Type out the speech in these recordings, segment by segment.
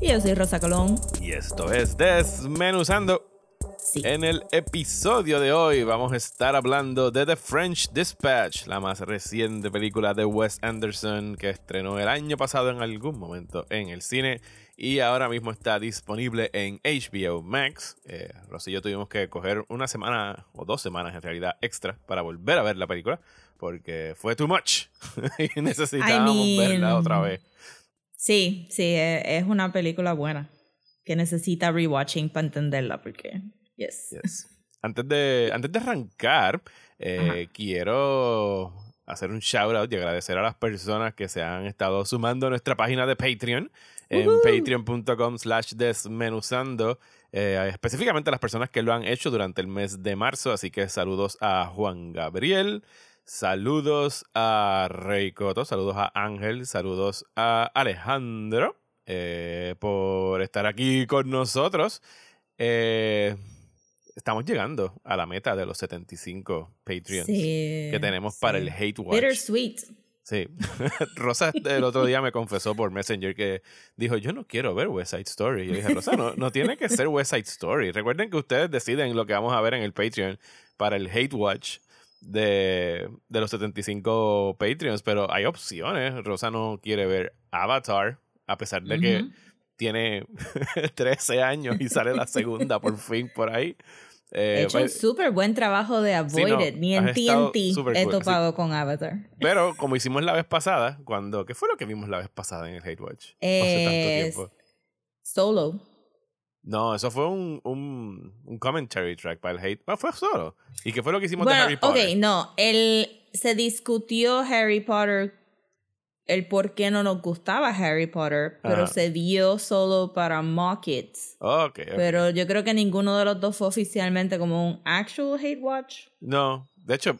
Y yo soy Rosa Colón. y esto es Desmenuzando. Sí. En el episodio de hoy vamos a estar hablando de The French Dispatch, la más reciente película de Wes Anderson que estrenó el año pasado en algún momento en el cine y ahora mismo está disponible en HBO Max. Eh, yo tuvimos que coger una semana o dos semanas en realidad extra para volver a ver la película porque fue too much y necesitábamos I mean- verla otra vez. Sí, sí, e- es una película buena. Que necesita rewatching para entenderla, porque. Yes. Yes. Antes de, antes de arrancar, eh, quiero hacer un shout out y agradecer a las personas que se han estado sumando a nuestra página de Patreon en patreon.com slash desmenuzando. eh, específicamente a las personas que lo han hecho durante el mes de marzo. Así que saludos a Juan Gabriel, saludos a Rey Coto, saludos a Ángel, saludos a Alejandro eh, por estar aquí con nosotros. Eh, estamos llegando a la meta de los 75 Patreons Sí, que tenemos para el Hate Watch. Bittersweet. Sí. Rosa el otro día me confesó por Messenger que dijo, yo no quiero ver West Side Story. Yo dije, Rosa, no, no tiene que ser West Side Story. Recuerden que ustedes deciden lo que vamos a ver en el Patreon para el Hate Watch de, de los 75 Patreons, pero hay opciones. Rosa no quiere ver Avatar, a pesar de que tiene 13 años y sale la segunda por fin por ahí. He Eh, hecho un pues, súper buen trabajo de Sí, no, Avoided. Ni en TNT he sí. topado con Avatar. Pero como hicimos la vez pasada, cuando ¿qué fue lo que vimos la vez pasada en el Hate Watch? Hace tanto tiempo. Solo. No, eso fue un, un, un commentary track para el Hate. Ah, fue solo. ¿Y qué fue lo que hicimos de Bueno, Harry ok, Potter? no. El, se discutió Harry Potter, el por qué no nos gustaba Harry Potter, pero Ajá. se vio solo para Mock It's. Ok, ok. Pero yo creo que ninguno de los dos fue oficialmente como un actual hate watch. No, de hecho,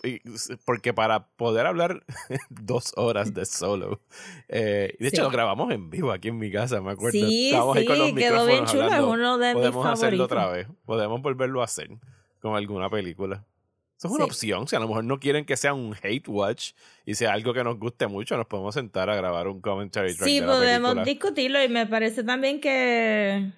porque para poder hablar dos horas de solo, eh, de hecho Sí. lo grabamos en vivo aquí en mi casa, me acuerdo. Sí, Estábamos ahí con los sí, quedó bien chulo, es uno de mis Podemos hacerlo favoritos. otra vez, podemos volverlo a hacer con alguna película. Eso es una Sí. opción, si a lo mejor no quieren que sea un hate watch y sea algo que nos guste mucho, nos podemos sentar a grabar un commentary track Sí, de la podemos película. discutirlo y me parece también que,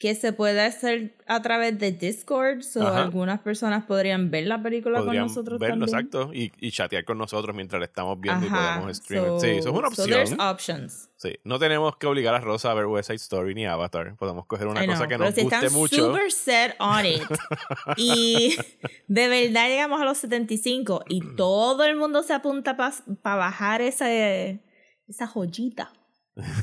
que se puede hacer a través de Discord, o Ajá. algunas personas podrían ver la película Podrían con nosotros verlo, también. exacto, y, y chatear con nosotros mientras la estamos viendo y Ajá, podemos stream. so- sí, eso es una so opción. there's options. Sí, no tenemos que obligar a Rosa a ver West Side Story ni Avatar. Podemos coger una I cosa know, que nos si guste están mucho. super set on it y de verdad llegamos a los 75 y todo el mundo se apunta para bajar esa, esa joyita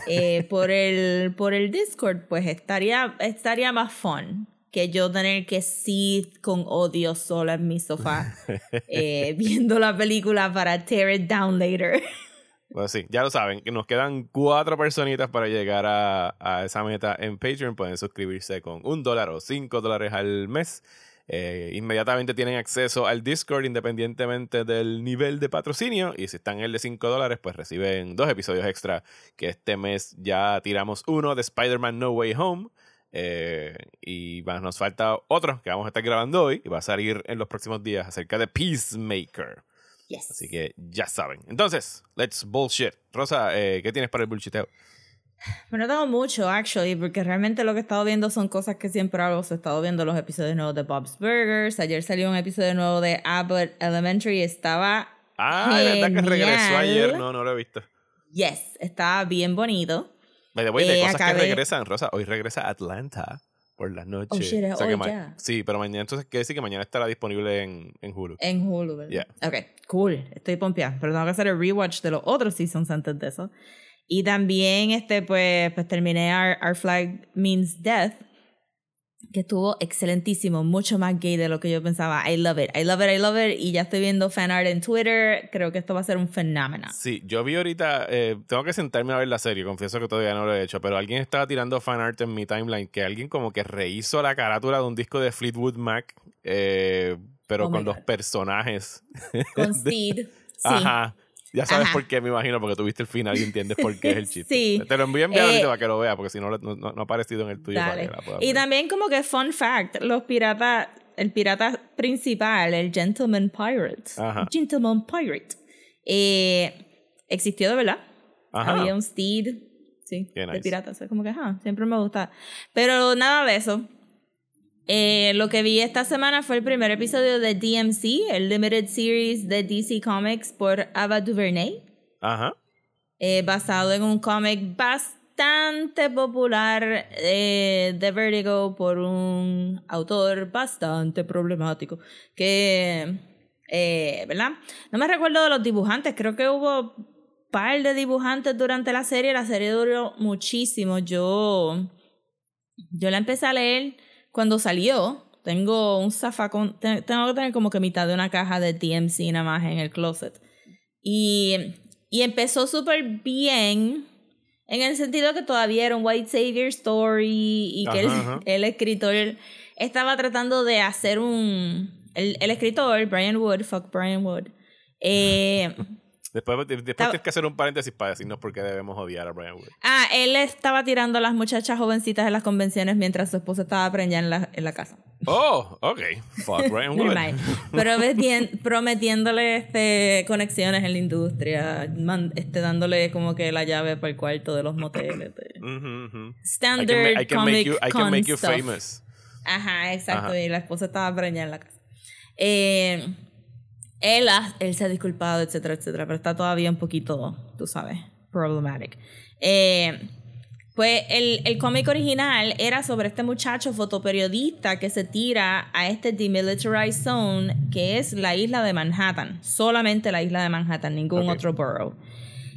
eh, por, el, por el Discord, pues estaría, estaría más fun que yo tener que sí con odio sola en mi sofá eh, viendo la película para tear it down later. Pues sí, ya lo saben, que nos quedan cuatro personitas para llegar a, a esa meta en Patreon. Pueden suscribirse con un dólar o cinco dólares al mes. Eh, inmediatamente tienen acceso al Discord independientemente del nivel de patrocinio. Y si están en el de 5 dólares, pues reciben dos episodios extra. Que este mes ya tiramos uno de Spider-Man No Way Home. Eh, y más nos falta otro que vamos a estar grabando hoy. Y va a salir en los próximos días acerca de Peacemaker. Yes. Así que ya saben. Entonces, let's bullshit. Rosa, eh, ¿qué tienes para el bullshiteo? Bueno, no tengo mucho, actually, porque realmente lo que he estado viendo son cosas que siempre hago. He estado viendo los episodios nuevos de Bob's Burgers. Ayer salió un episodio nuevo de Abbott Elementary. Estaba. Ah, ¿verdad que regresó Genial. ayer? No, no lo he visto. Yes, estaba bien bonito. Way, de Eh, cosas que acabé- regresan, Rosa, hoy regresa Atlanta por las noches. Oh, shit, O sea hoy que ya. Sí, pero mañana entonces quiere decir que mañana estará disponible en, en Hulu. En Hulu, ¿verdad? Yeah. Ok, cool. Estoy pompeada. Pero tengo que hacer el rewatch de los otros seasons antes de eso. Y también, este, pues, pues terminé Our, Our Flag Means Death. que estuvo excelentísimo, mucho más gay de lo que yo pensaba. I love it, I love it, I love it. Y ya estoy viendo fan art en Twitter. Creo que esto va a ser un fenómeno. Sí, yo vi ahorita, eh, tengo que sentarme a ver la serie, confieso que todavía no lo he hecho, pero alguien estaba tirando fan art en mi timeline, que alguien como que rehizo la carátula de un disco de Fleetwood Mac, eh, pero Oh con los personajes. Con Steed. Sí. Ajá. Ya sabes Ajá. por qué, me imagino, porque tuviste el final y entiendes por qué es el chiste. Sí. Te lo envío en Eh, para que lo veas, porque si no, no, no- ha aparecido en el tuyo para que la puedas Y ver. también como que fun fact, los piratas, el pirata principal, el Gentleman Pirate, Ajá. Gentleman Pirate, eh, existió de verdad. Ajá. Había un steed, sí, de nice. pirata. O sea, como que, ajá, siempre me gusta. Pero nada de eso. Eh, lo que vi esta semana fue el primer episodio de DMC, el Limited Series de DC Comics por Ava DuVernay Ajá. eh, basado en un cómic bastante popular eh, de Vertigo por un autor bastante problemático que, eh, ¿verdad? No me recuerdo de los dibujantes, creo que hubo par de dibujantes durante la serie, la serie duró muchísimo, yo, yo la empecé a leer cuando salió. Tengo un zafacón, te- tengo que tener como que mitad de una caja de DMC nada más en el closet. Y, y empezó súper bien en el sentido que todavía era un White Savior Story y que Ajá, el escritor estaba tratando de hacer un... El, el escritor, Brian Wood, fuck Brian Wood, eh, Después, de- después tienes que hacer un paréntesis para decirnos por qué debemos odiar a Brian Wood. ah, él estaba tirando a las muchachas jovencitas en las convenciones mientras su esposa estaba preñada en la, en la casa. Oh, ok. Fuck Brian Wood. Pero prometiéndole este, conexiones en la industria, man- este, dándole como que la llave para el cuarto de los moteles. de- Standard I can comic make you, I can con make you stuff. famous. Ajá, exacto. Ajá. Y la esposa estaba preñada en la casa. Eh, él, ha- él se ha disculpado, etcétera, etcétera, pero está todavía un poquito, tú sabes, problematic. Eh, pues el, el cómic original era sobre este muchacho fotoperiodista que se tira a este demilitarized zone que es la isla de Manhattan, solamente la isla de Manhattan, ningún otro borough.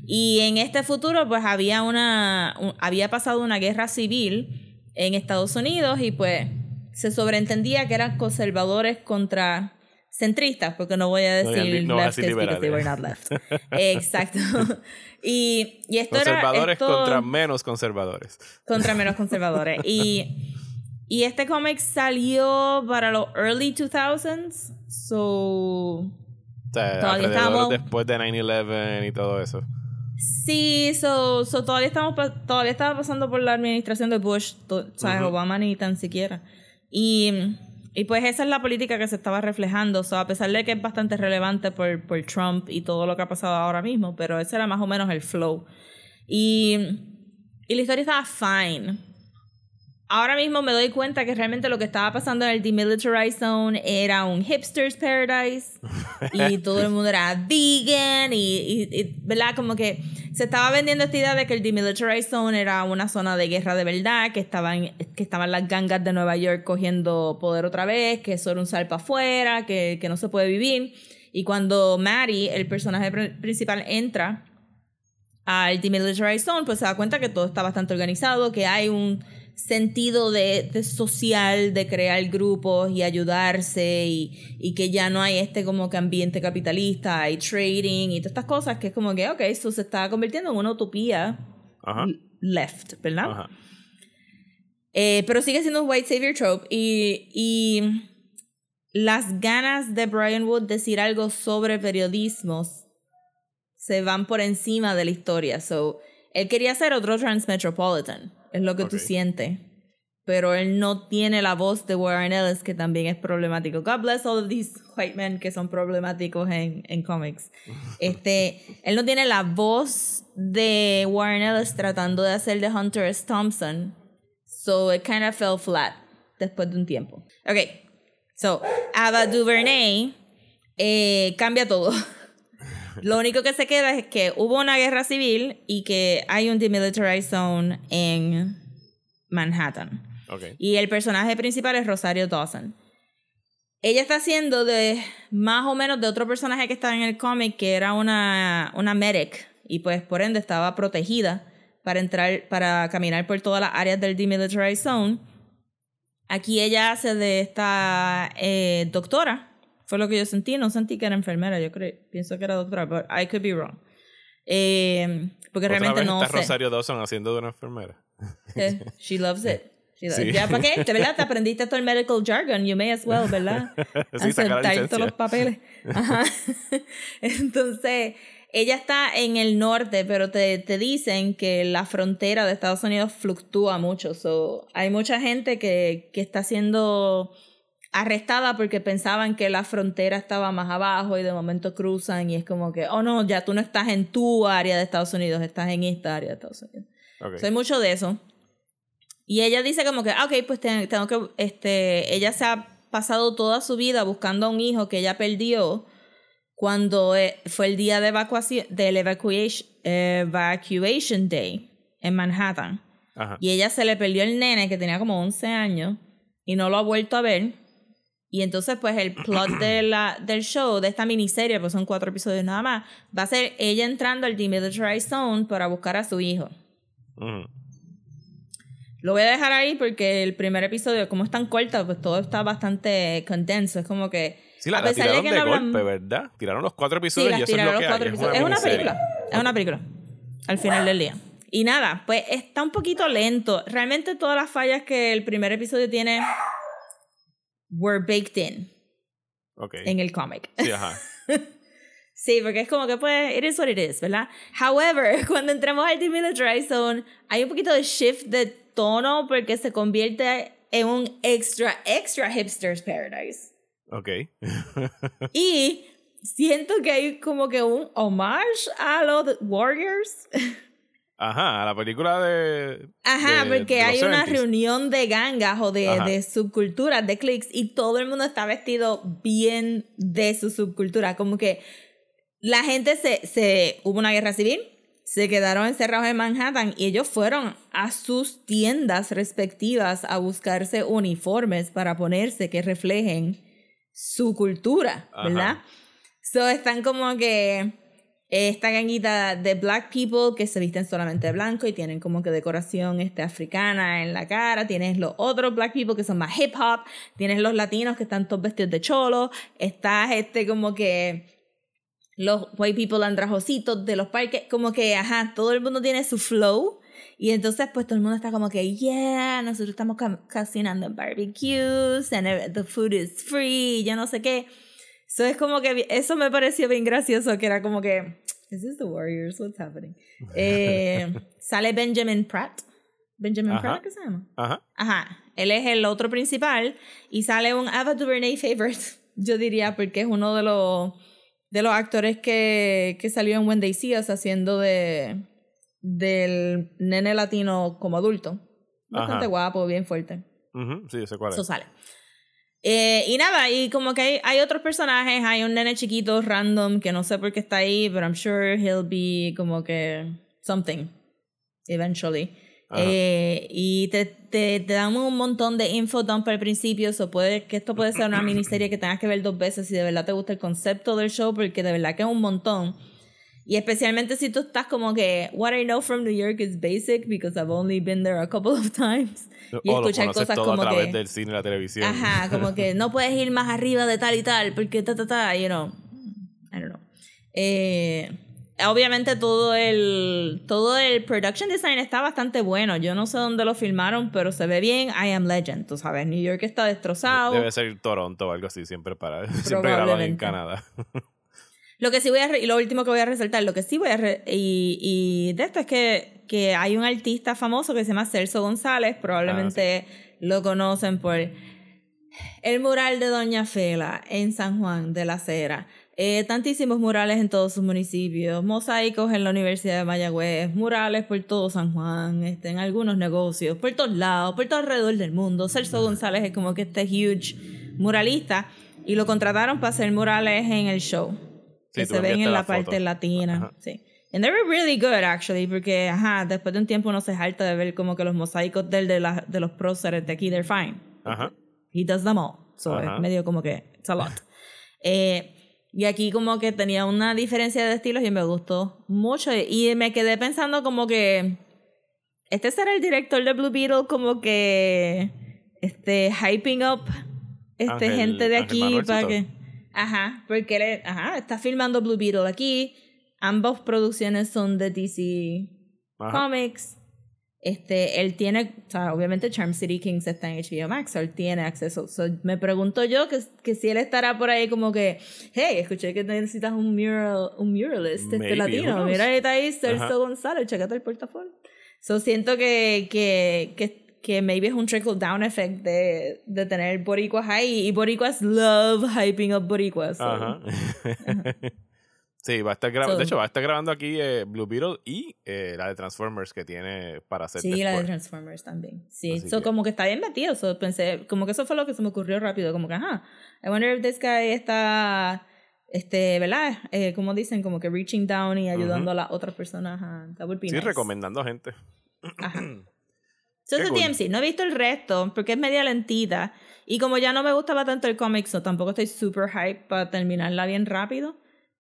Y en este futuro, pues había una. un- había pasado una guerra civil en Estados Unidos y pues se sobreentendía que eran conservadores contra centristas, porque no voy a No, decir no decir leftists because they were not left. Exacto. y, y esto era. Conservadores esto- contra menos conservadores. contra menos conservadores. y, y este cómic salió para los early 2000s. So. O sea, Todavía estábamos- después de 9-11 y todo eso. Sí, so, so todavía estamos todavía estaba pasando por la administración de Bush, to- ¿sabes? Obama ni tan siquiera. Y, y pues esa es la política que se estaba reflejando. So, a pesar de que es bastante relevante por, por Trump y todo lo que ha pasado ahora mismo, pero ese era más o menos el flow. Y, y la historia estaba fine. Ahora mismo me doy cuenta que realmente lo que estaba pasando en el Demilitarized Zone era un hipster's paradise y todo el mundo era vegan y, y- y, ¿verdad? Como que se estaba vendiendo esta idea de que el Demilitarized Zone era una zona de guerra de verdad, que estaban, que estaban las gangas de Nueva York cogiendo poder otra vez, que eso era un salpa afuera, que, que no se puede vivir. Y cuando Maddie, el personaje pr- principal, entra al Demilitarized Zone, pues se da cuenta que todo está bastante organizado, que hay un sentido de, de social, de crear grupos y ayudarse y, y que ya no hay este como que ambiente capitalista, hay trading y todas estas cosas que es como que, ok, eso se está convirtiendo en una utopía Ajá. left, ¿verdad? Ajá. Eh, pero sigue siendo un white savior trope y, y las ganas de Brian Wood decir algo sobre periodismo se van por encima de la historia. So, él quería hacer otro Transmetropolitan, es lo que tú sientes. Pero él no tiene la voz de Warren Ellis, que también es problemático. God bless all of these white men que son problemáticos en, en cómics. Este, él no tiene la voz de Warren Ellis tratando de hacer de Hunter S. Thompson. So it kind of fell flat después de un tiempo. Ok, so Ava DuVernay eh, cambia todo. Lo único que se queda es que hubo una guerra civil y que hay un demilitarized zone en Manhattan. Y el personaje principal es Rosario Dawson. Ella está haciendo de más o menos de otro personaje que estaba en el cómic, que era una, una medic. Y pues por ende estaba protegida para entrar, para caminar por todas las áreas del demilitarized zone. Aquí ella hace de esta eh, doctora. Fue lo que yo sentí. No sentí que era enfermera. Yo creo, pienso que era doctora, but I could be wrong. Eh, porque Otra realmente vez no está sé. Rosario Dawson haciendo de una enfermera. Eh, She loves it. She loves- Sí. Ya, ¿para qué? De verdad, te aprendiste todo el medical jargon. You may as well, ¿verdad? Sí, Aceptar todos los papeles. Ajá. Entonces, ella está en el norte, pero te, te dicen que la frontera de Estados Unidos fluctúa mucho. So, hay mucha gente que, que está siendo arrestada porque pensaban que la frontera estaba más abajo y de momento cruzan y es como que, oh no, ya tú no estás en tu área de Estados Unidos, estás en esta área de Estados Unidos. Ok. So, hay mucho de eso. Y ella dice como que, ah, ok, pues te- tengo que, este, ella se ha pasado toda su vida buscando a un hijo que ella perdió cuando eh, fue el día de evacuación, del evacuation, evacuation day en Manhattan. Ajá. Y ella se le perdió el nene que tenía como 11 años y no lo ha vuelto a ver. Y entonces, pues, el plot de la, del show, de esta miniserie, pues son cuatro episodios nada más, va a ser ella entrando al demilitarized zone para buscar a su hijo. Lo voy a dejar ahí porque el primer episodio, como es tan corto, pues todo está bastante condenso. Es como que. Sí, la, a la pesar de tiraron que de, no hablan- golpe, ¿verdad? Tiraron los cuatro Sí, episodios y eso es lo que hay. episodios. Es una película. Es una película. Al final del día. Y nada, pues está un poquito lento. Realmente todas las fallas que el primer episodio tiene were baked in Ok. en el cómic. Sí, ajá. Sí, porque es como que pues, it is what it is, ¿verdad? However, cuando entramos al Demilitarized Zone, hay un poquito de shift de tono porque se convierte en un extra, extra hipster's paradise. Ok. Y siento que hay como que un homage a los Warriors. Ajá, la película de. Ajá, de- porque de hay una 70s. reunión de gangas o de, de subculturas, de cliques, y todo el mundo está vestido bien de su subcultura. Como que la gente se, se. Hubo una guerra civil, se quedaron encerrados en Manhattan y ellos fueron a sus tiendas respectivas a buscarse uniformes para ponerse que reflejen su cultura, ¿verdad? So están como que esta ganguita de black people que se visten solamente de blanco y tienen como que decoración este, africana en la cara. Tienes los otros black people que son más hip hop. Tienes los latinos que están todos vestidos de cholo. Estás este como que los white people andrajositos de los parques. Como que, ajá, todo el mundo tiene su flow. Y entonces, pues todo el mundo está como que, yeah, nosotros estamos cocinando en barbecues, and the food is free, yo no sé qué. So es como que eso me pareció bien gracioso, que era como que, is this the Warriors? What's happening? Eh, sale Benjamin Pratt. Benjamin Ajá. Pratt, ¿qué se llama? Ajá. Ajá, él es el otro principal y sale un Ava DuVernay favorite, yo diría, porque es uno de los de los actores que, que salió en When They See Us haciendo de del nene latino como adulto. Bastante Ajá. guapo, bien fuerte. Sí, sé cuál Eso es. sale. Eh, y nada, y como que hay, hay otros personajes, hay un nene chiquito random que no sé por qué está ahí, but I'm sure he'll be como que something eventually. Eh, y te, te, te dan un montón de info dump al principio, so puede, que esto puede ser una miniserie que tengas que ver dos veces si de verdad te gusta el concepto del show, porque de verdad que es un montón. Y especialmente si tú estás como que, what I know from New York is basic because I've only been there a couple of times. Y o lo escuchar cosas todo como a través que... del cine y la televisión. Ajá, como que no puedes ir más arriba de tal y tal, porque ta, ta, ta, you know. I don't know. Eh, obviamente todo el, todo el production design está bastante bueno. Yo no sé dónde lo filmaron, pero se ve bien. I Am Legend, tú sabes. New York está destrozado. Debe ser Toronto o algo así, siempre para siempre graban en. Canadá. Lo que sí voy a, y lo último que voy a resaltar, lo que sí voy a, re- y, y de esto es que, que hay un artista famoso que se llama Celso González, probablemente lo conocen por el mural de Doña Fela en San Juan de la Cera, eh, tantísimos murales en todos sus municipios, mosaicos en la Universidad de Mayagüez, murales por todo San Juan, este, en algunos negocios, por todos lados, por todo alrededor del mundo. Celso González es como que este huge muralista y lo contrataron para hacer murales en el show. Sí, que se ven en la la parte latina. Ajá. Sí. And they were really good, actually, porque, ajá, después de un tiempo uno se harta de ver como que los mosaicos del, de, la, de los próceres de aquí, they're fine. Ajá. He does them all. So Ajá. es medio como que, it's a lot. Eh, y aquí como que tenía una diferencia de estilos y me gustó mucho. Y me quedé pensando como que, este será el director de Blue Beetle como que este, hyping up este, Ángel- gente de aquí para que. Ajá, porque él ajá, está filmando Blue Beetle aquí. Ambas producciones son de DC Ajá. Comics. Este, él tiene, o sea, obviamente Charm City Kings está en HBO Max, él tiene acceso. So, me pregunto yo que, que si él estará por ahí como que, hey, escuché que necesitas un mural, un muralist este latino. Mira, ahí está ahí. Celso González, checate el portafolio. So siento que, que, que, que maybe es un trickle down effect de, de tener boricuas ahí y boricuas love hyping up boricuas. so. Ajá. sí, va a estar grabando. So- de hecho, va a estar grabando aquí eh, Blue Beetle y eh, la de Transformers que tiene para hacer. Sí, la de. Transformers también. Sí, Así so, que- como que está bien metido. So, pensé, como que eso fue lo que se me ocurrió rápido. Como que, ajá, I wonder if this guy está, este, ¿verdad? Eh, como dicen, como que reaching down y ayudando a las otras personas. Ajá, that would be Sí, nice. recomendando gente. Ajá. So, eso cool. es DMC. No he visto el resto porque es media lentita. Y como ya no me gustaba tanto el cómic, so tampoco estoy super hype para terminarla bien rápido.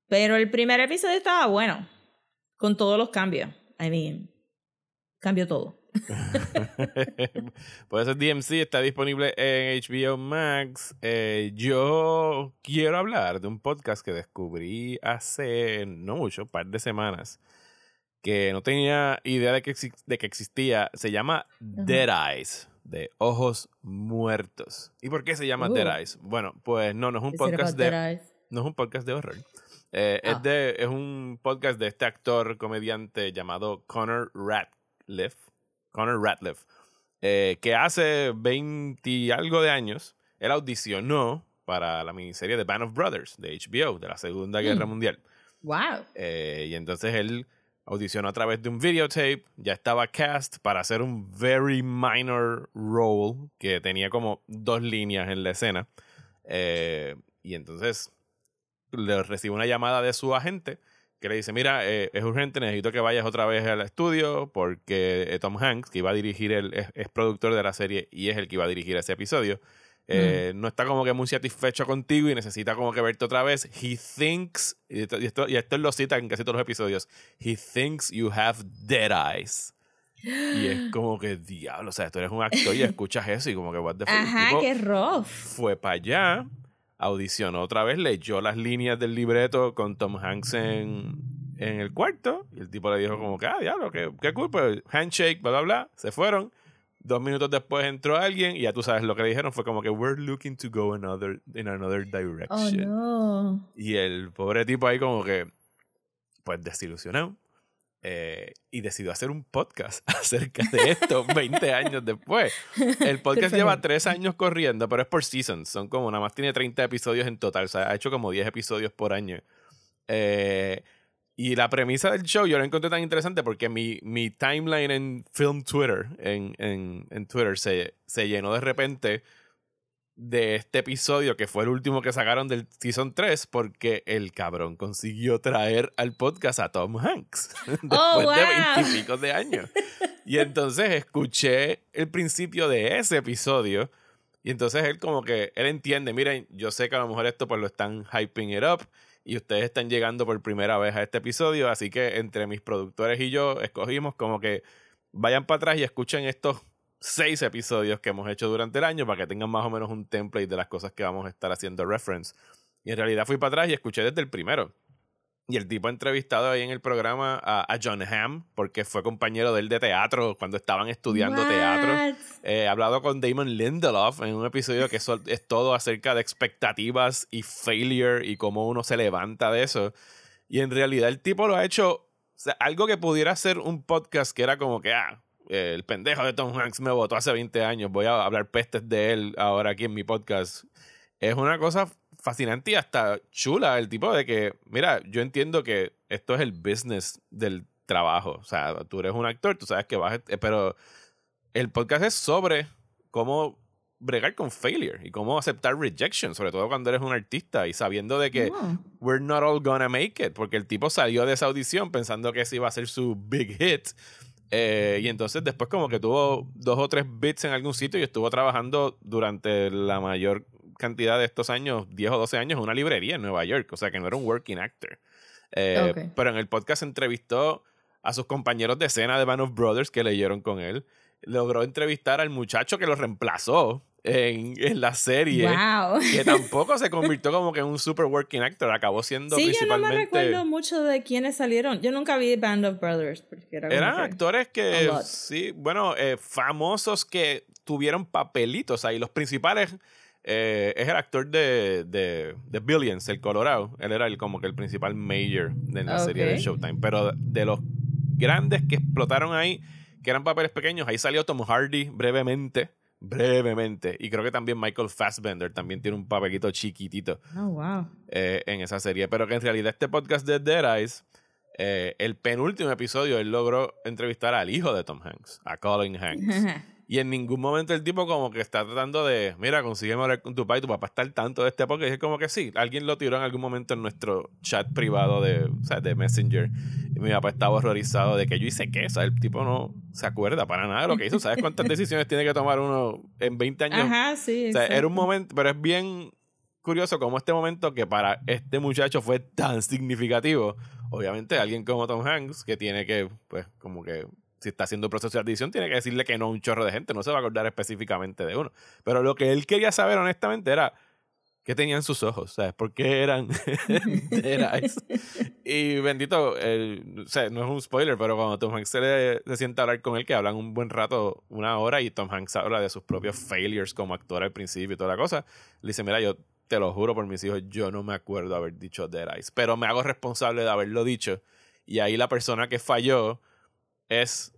Pero el primer episodio estaba bueno. Con todos los cambios. I mean, cambió todo. Por eso DMC está disponible en HBO Max. Eh, yo quiero hablar de un podcast que descubrí hace no mucho, un par de semanas, que no tenía idea de que, de que existía. Se llama Dead Eyes, de Ojos Muertos. ¿Y por qué se llama Uh. Dead Eyes? Bueno, pues no, no es un podcast de no es un podcast de horror. Eh, Ah. es, de, es un podcast de este actor comediante llamado Connor Ratliff. Connor Ratliff. eh, que hace 20 y algo de años, él audicionó para la miniserie The Band of Brothers de HBO, de la Segunda Guerra Mm. Mundial. Wow. Eh, y entonces él audicionó a través de un videotape, ya estaba cast para hacer un very minor role que tenía como dos líneas en la escena. Eh, y entonces le recibe una llamada de su agente que le dice, mira, eh, es urgente, necesito que vayas otra vez al estudio porque eh, Tom Hanks, que iba a dirigir, el, es, es productor de la serie y es el que iba a dirigir ese episodio, eh, no está como que muy satisfecho contigo y necesita como que verte otra vez. He thinks, y esto, y esto, y esto lo cita en casi todos los episodios, he thinks you have dead eyes. Y es como que, diablo, o sea, tú eres un actor y escuchas eso y como que, what the fuck. Ajá, tipo qué rough. fue para allá, audicionó otra vez, leyó las líneas del libreto con Tom Hanks en, en el cuarto y el tipo le dijo como que, ah, diablo, qué, qué cool, pues handshake, bla, bla, bla, se fueron. Dos minutos después entró alguien y ya tú sabes lo que le dijeron fue como que we're looking to go another, in another Oh, direction. no. Y el pobre tipo ahí como que, pues desilusionado. eh, y decidió hacer un podcast acerca de esto 20 años después. El podcast lleva him. tres años corriendo, pero es por seasons. Son como, nada más tiene 30 episodios en total. O sea, ha hecho como 10 episodios por año. Eh, y la premisa del show yo la encontré tan interesante porque mi, mi timeline en film Twitter, en, en, en Twitter, se, se llenó de repente de este episodio que fue el último que sacaron del Season 3 porque el cabrón consiguió traer al podcast a Tom Hanks después Oh, de wow. veintipico de años. Y entonces escuché el principio de ese episodio y entonces él como que, él entiende, miren, yo sé que a lo mejor esto pues lo están hyping it up y ustedes están llegando por primera vez a este episodio, así que entre mis productores y yo escogimos como que vayan para atrás y escuchen estos seis episodios que hemos hecho durante el año para que tengan más o menos un template de las cosas que vamos a estar haciendo reference. Y en realidad fui para atrás y escuché desde el primero. Y el tipo ha entrevistado ahí en el programa a, a John Hamm, porque fue compañero de él de teatro cuando estaban estudiando teatro. What? Eh, he hablado con Damon Lindelof en un episodio que es todo acerca de expectativas y failure y cómo uno se levanta de eso. Y en realidad el tipo lo ha hecho, o sea, algo que pudiera ser un podcast que era como que, ah, el pendejo de Tom Hanks me votó hace 20 años, voy a hablar pestes de él ahora aquí en mi podcast. Es una cosa fascinante y hasta chula el tipo de que, mira, yo entiendo que esto es el business del trabajo. O sea, tú eres un actor, tú sabes que vas, eh, pero el podcast es sobre cómo bregar con failure y cómo aceptar rejection, sobre todo cuando eres un artista y sabiendo de que Oh. we're not all gonna make it, porque el tipo salió de esa audición pensando que ese iba a ser su big hit. eh, y entonces después como que tuvo dos o tres bits en algún sitio y estuvo trabajando durante la mayor cantidad de estos años, 10 o 12 años, en una librería en Nueva York. O sea que no era un working actor. Eh. Pero en el podcast entrevistó a sus compañeros de escena de Band of Brothers que leyeron con él. Logró entrevistar al muchacho que lo reemplazó en, en la serie. Wow. Que tampoco se convirtió como que en un super working actor. Acabó siendo Sí, yo no principalmente. me recuerdo mucho de quiénes salieron. Yo nunca vi Band of Brothers. Porque era Eran que- actores que, sí, bueno, eh, famosos que tuvieron papelitos ahí. Los principales eh, es el actor de, de, de Billions, el Colorado. Él era el, como que el principal mayor de la serie de. Showtime. Pero de los grandes que explotaron ahí, que eran papeles pequeños, ahí salió Tom Hardy brevemente. Brevemente. Y creo que también Michael Fassbender también tiene un papelito chiquitito Oh, wow. eh, en esa serie. Pero que en realidad este podcast de Dead Eyes, eh, el penúltimo episodio, él logró entrevistar al hijo de Tom Hanks, a Colin Hanks. y en ningún momento el tipo como que está tratando de, mira, consígueme hablar con tu papá y tu papá está al tanto de este podcast. Y es como que sí, alguien lo tiró en algún momento en nuestro chat privado de, o sea, de Messenger. Y mi papá estaba horrorizado de que yo hice qué. O sea, el tipo no se acuerda para nada de lo que hizo. ¿Sabes cuántas decisiones tiene que tomar uno en 20 años? Ajá, sí. O sea, era un momento, pero es bien curioso como este momento que para este muchacho fue tan significativo. Obviamente, alguien como Tom Hanks, que tiene que, pues, como que, si está haciendo proceso de adición, tiene que decirle que no a un chorro de gente. No se va a acordar específicamente de uno. Pero lo que él quería saber, honestamente, era qué tenían sus ojos, ¿sabes? ¿Por qué eran Eyes? Y bendito, el- o sea, no es un spoiler, pero cuando Tom Hanks se, le, se sienta a hablar con él, que hablan un buen rato, una hora, y Tom Hanks habla de sus propios failures como actor al principio y toda la cosa, le dice, mira, yo te lo juro por mis hijos, yo no me acuerdo haber dicho Dead Eyes, pero me hago responsable de haberlo dicho. Y ahí la persona que falló es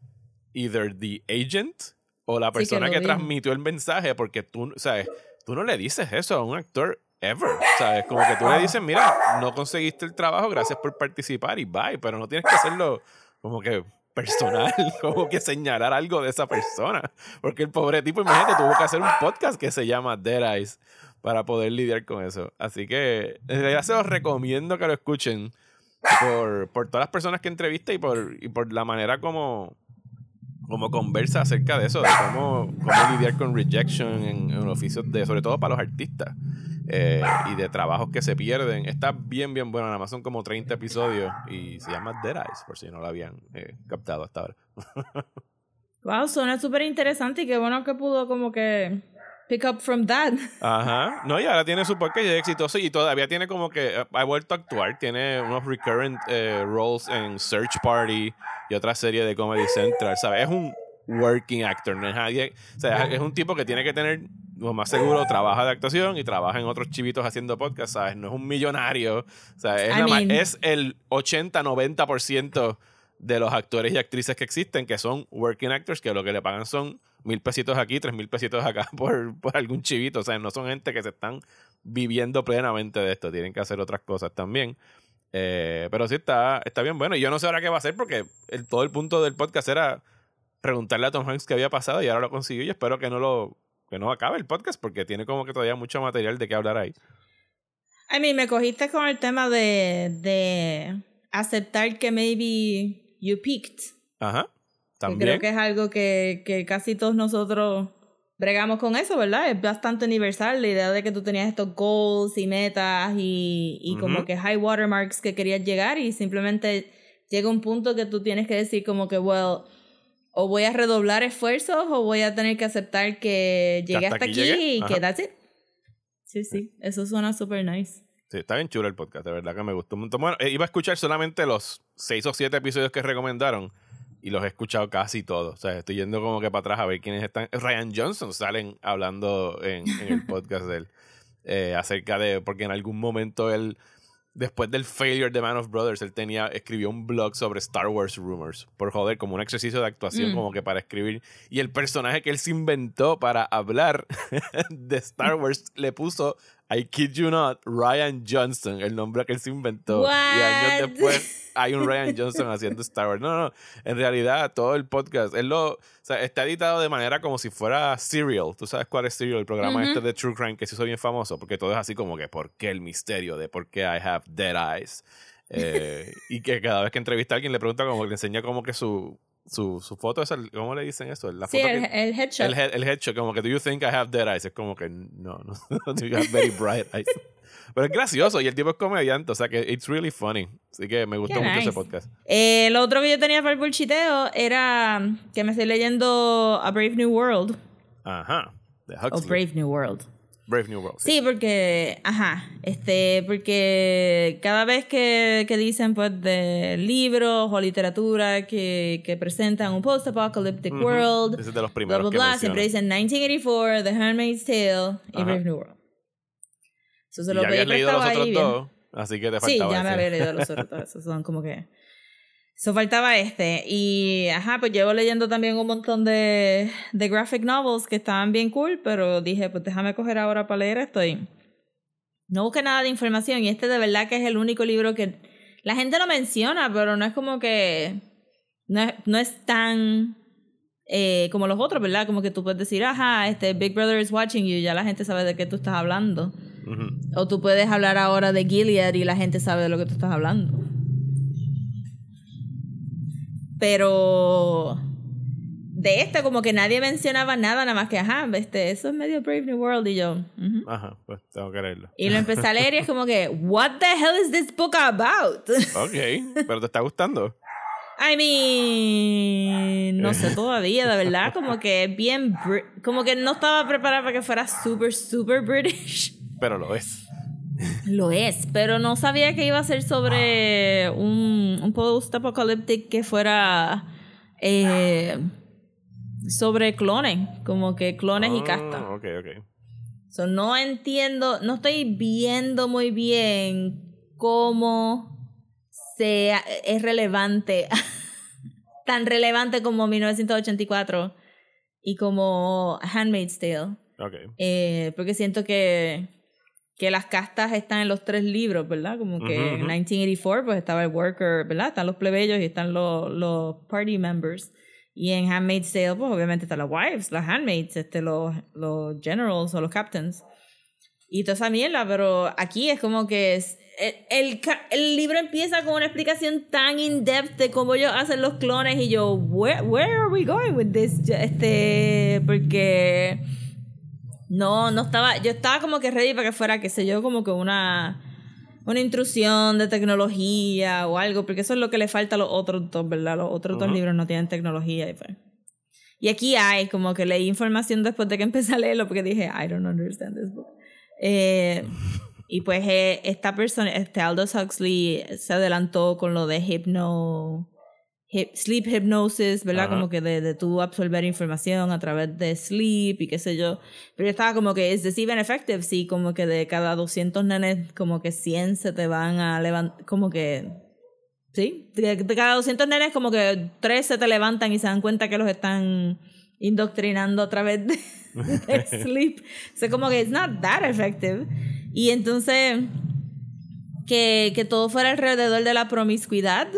either the agent o la Sí, que persona lo que, dijo. transmitió el mensaje, porque tú, ¿sabes? Tú no le dices eso a un actor ever, ¿sabes? Como que tú le dices, mira, no conseguiste el trabajo, gracias por participar y bye, pero no tienes que hacerlo como que personal, como que señalar algo de esa persona, porque el pobre tipo, imagínate, tuvo que hacer un podcast que se llama Dead Eyes para poder lidiar con eso. Así que realidad se los recomiendo que lo escuchen por, por todas las personas que entrevista y por, y por la manera como, como conversa acerca de eso, de cómo, cómo lidiar con rejection en, en oficios de, sobre todo para los artistas. eh, y de trabajos que se pierden. Está bien, bien bueno. Nada más son como 30 episodios y se llama Dead Eyes, por si no lo habían eh, captado hasta ahora. Wow, suena súper interesante y qué bueno que pudo como que pick up from that. Ajá. No, y ahora tiene su podcast exitoso y todavía tiene como que eh, ha vuelto a actuar. Tiene unos recurrent eh, roles en Search Party y otra serie de Comedy Central, ¿sabes? Es un working actor, no es nadie. O sea, es un tipo que tiene que tener, lo más seguro, trabaja de actuación y trabaja en otros chivitos haciendo podcast, ¿sabes? No es un millonario. O sea, es, la mean- es el 80-90% de los actores y actrices que existen que son working actors que lo que le pagan son mil pesitos aquí, tres mil pesitos acá por, por algún chivito. O sea, no son gente que se están viviendo plenamente de esto. Tienen que hacer otras cosas también. Eh, pero sí está, está bien bueno. Y yo no sé ahora qué va a hacer porque el, todo el punto del podcast era preguntarle a Tom Hanks qué había pasado y ahora lo consiguió y espero que no lo que no acabe el podcast porque tiene como que todavía mucho material de qué hablar ahí. I mean, me cogiste con el tema de, de aceptar que maybe you peaked. Ajá. Que creo que es algo que, que casi todos nosotros bregamos con eso, ¿verdad? Es bastante universal la idea de que tú tenías estos goals y metas y, y como Ujú. que high watermarks que querías llegar y simplemente llega un punto que tú tienes que decir como que, well, o voy a redoblar esfuerzos o voy a tener que aceptar que llegué hasta hasta aquí llegué. y que that's it. Sí, sí, eso suena super nice. Sí, está bien chulo el podcast, de verdad que me gustó un montón. Bueno, eh, iba a escuchar solamente los seis o siete episodios que recomendaron y los he escuchado casi todos. O sea, estoy yendo como que para atrás a ver quiénes están. Ryan Johnson salen hablando en, en el podcast de él eh, acerca de, porque en algún momento él, después del failure de Man of Brothers, él tenía, escribió un blog sobre Star Wars Rumors, por joder, como un ejercicio de actuación, Mm. como que para escribir. Y el personaje que él se inventó para hablar de Star Wars le puso I kid you not, Ryan Johnson, el nombre que él se inventó. Y años después hay un Ryan Johnson haciendo Star Wars. No, no, en realidad todo el podcast, él lo, o sea, está editado de manera como si fuera Serial. ¿Tú sabes cuál es Serial? El programa este de True Crime que se hizo bien famoso, porque todo es así como que, ¿por qué el misterio de por qué I have dead eyes? Eh, y que cada vez que entrevista a alguien le pregunta como, le enseña como que su, su, su foto, es el- ¿cómo le dicen eso? La Sí, foto el, que- el headshot. el, el headshot, como que, do you think I have dead eyes? Es como que, no, no, you have very bright eyes. Pero es gracioso y el tipo es comediante, o sea que it's really funny. Así que me gustó Qué mucho ese nice. podcast. Eh, lo otro que yo tenía para el bullshiteo era que me estoy leyendo A Brave New World. Ajá. De Huxley. Brave New World. Brave New World. Sí, porque, ajá, este, porque cada vez que, que dicen pues de libros o literatura que, que presentan un post-apocalyptic Ujú. world, Ese es de los bla, primeros bla, que bla, siempre mencionan. dicen 1984, The Handmaid's Tale y Ajá. Brave New World. Eso se lo ya habías leído los otros dos, así que te Sí, faltaba ya me había leído los otros. dos, son como que. Eso faltaba este. Y ajá, pues llevo leyendo también un montón de, de graphic novels que estaban bien cool, pero dije, pues déjame coger ahora para leer esto. Y no busqué nada de información. Y este de verdad que es el único libro que la gente lo menciona, pero no es como que. No es, no es tan. eh, como los otros, ¿verdad? Como que tú puedes decir, ajá, este Big Brother is watching you, y ya la gente sabe de qué tú estás hablando. O tú puedes hablar ahora de Gilead y la gente sabe de lo que tú estás hablando. Pero de este como que nadie mencionaba nada, nada más que, ajá, este, eso es medio Brave New World y yo. Ajá, pues tengo que leerlo. Y lo empecé a leer y es como que, what the hell is this book about? Ok, pero te está gustando. I mean, no sé todavía, de verdad, como que es bien, como que no estaba preparada para que fuera super, super British. Pero lo es. Lo es, pero no sabía que iba a ser sobre un, un post-apocalyptic que fuera eh, sobre clones, como que clones y Ah, casta. Ok, ok. So, no entiendo, no estoy viendo muy bien cómo se, es relevante, tan relevante como 1984 y como Handmaid's Tale. Ok. Eh, porque siento que, que las castas están en los tres libros, ¿verdad? Como que Ujú, en ujú. 1984 pues estaba el worker, ¿verdad? Están los plebeyos y están los, los party members. Y en Handmaid's Tale pues obviamente están las wives, las handmaids, este, los, los generals o los captains. Y toda esa mierda, pero aquí es como que es, el, el, ca- el libro empieza con una explicación tan in-depth de cómo ellos hacen los clones y yo, where, where are we going with this? Este, porque no, no estaba, yo estaba como que ready para que fuera, qué sé yo, como que una, una intrusión de tecnología o algo, porque eso es lo que le falta a los otros dos, ¿verdad? Los otros dos libros no tienen tecnología y pues. Y aquí hay, como que leí información después de que empecé a leerlo, porque dije, I don't understand this book. Eh, y pues eh, esta persona, este Aldous Huxley, se adelantó con lo de hypno, hip- sleep hypnosis, ¿verdad? Ajá. Como que de, de tú absorber información a través de sleep y qué sé yo. Pero yo estaba como que, ¿es this even effective? Sí, como que de cada 200 nenes, como que 100 se te van a levantar, como que... Sí, de, de cada 200 nenes como que 3 se te levantan y se dan cuenta que los están indoctrinando a través de, del sleep. O sea, como que it's not that effective. Y entonces, que, que todo fuera alrededor de la promiscuidad.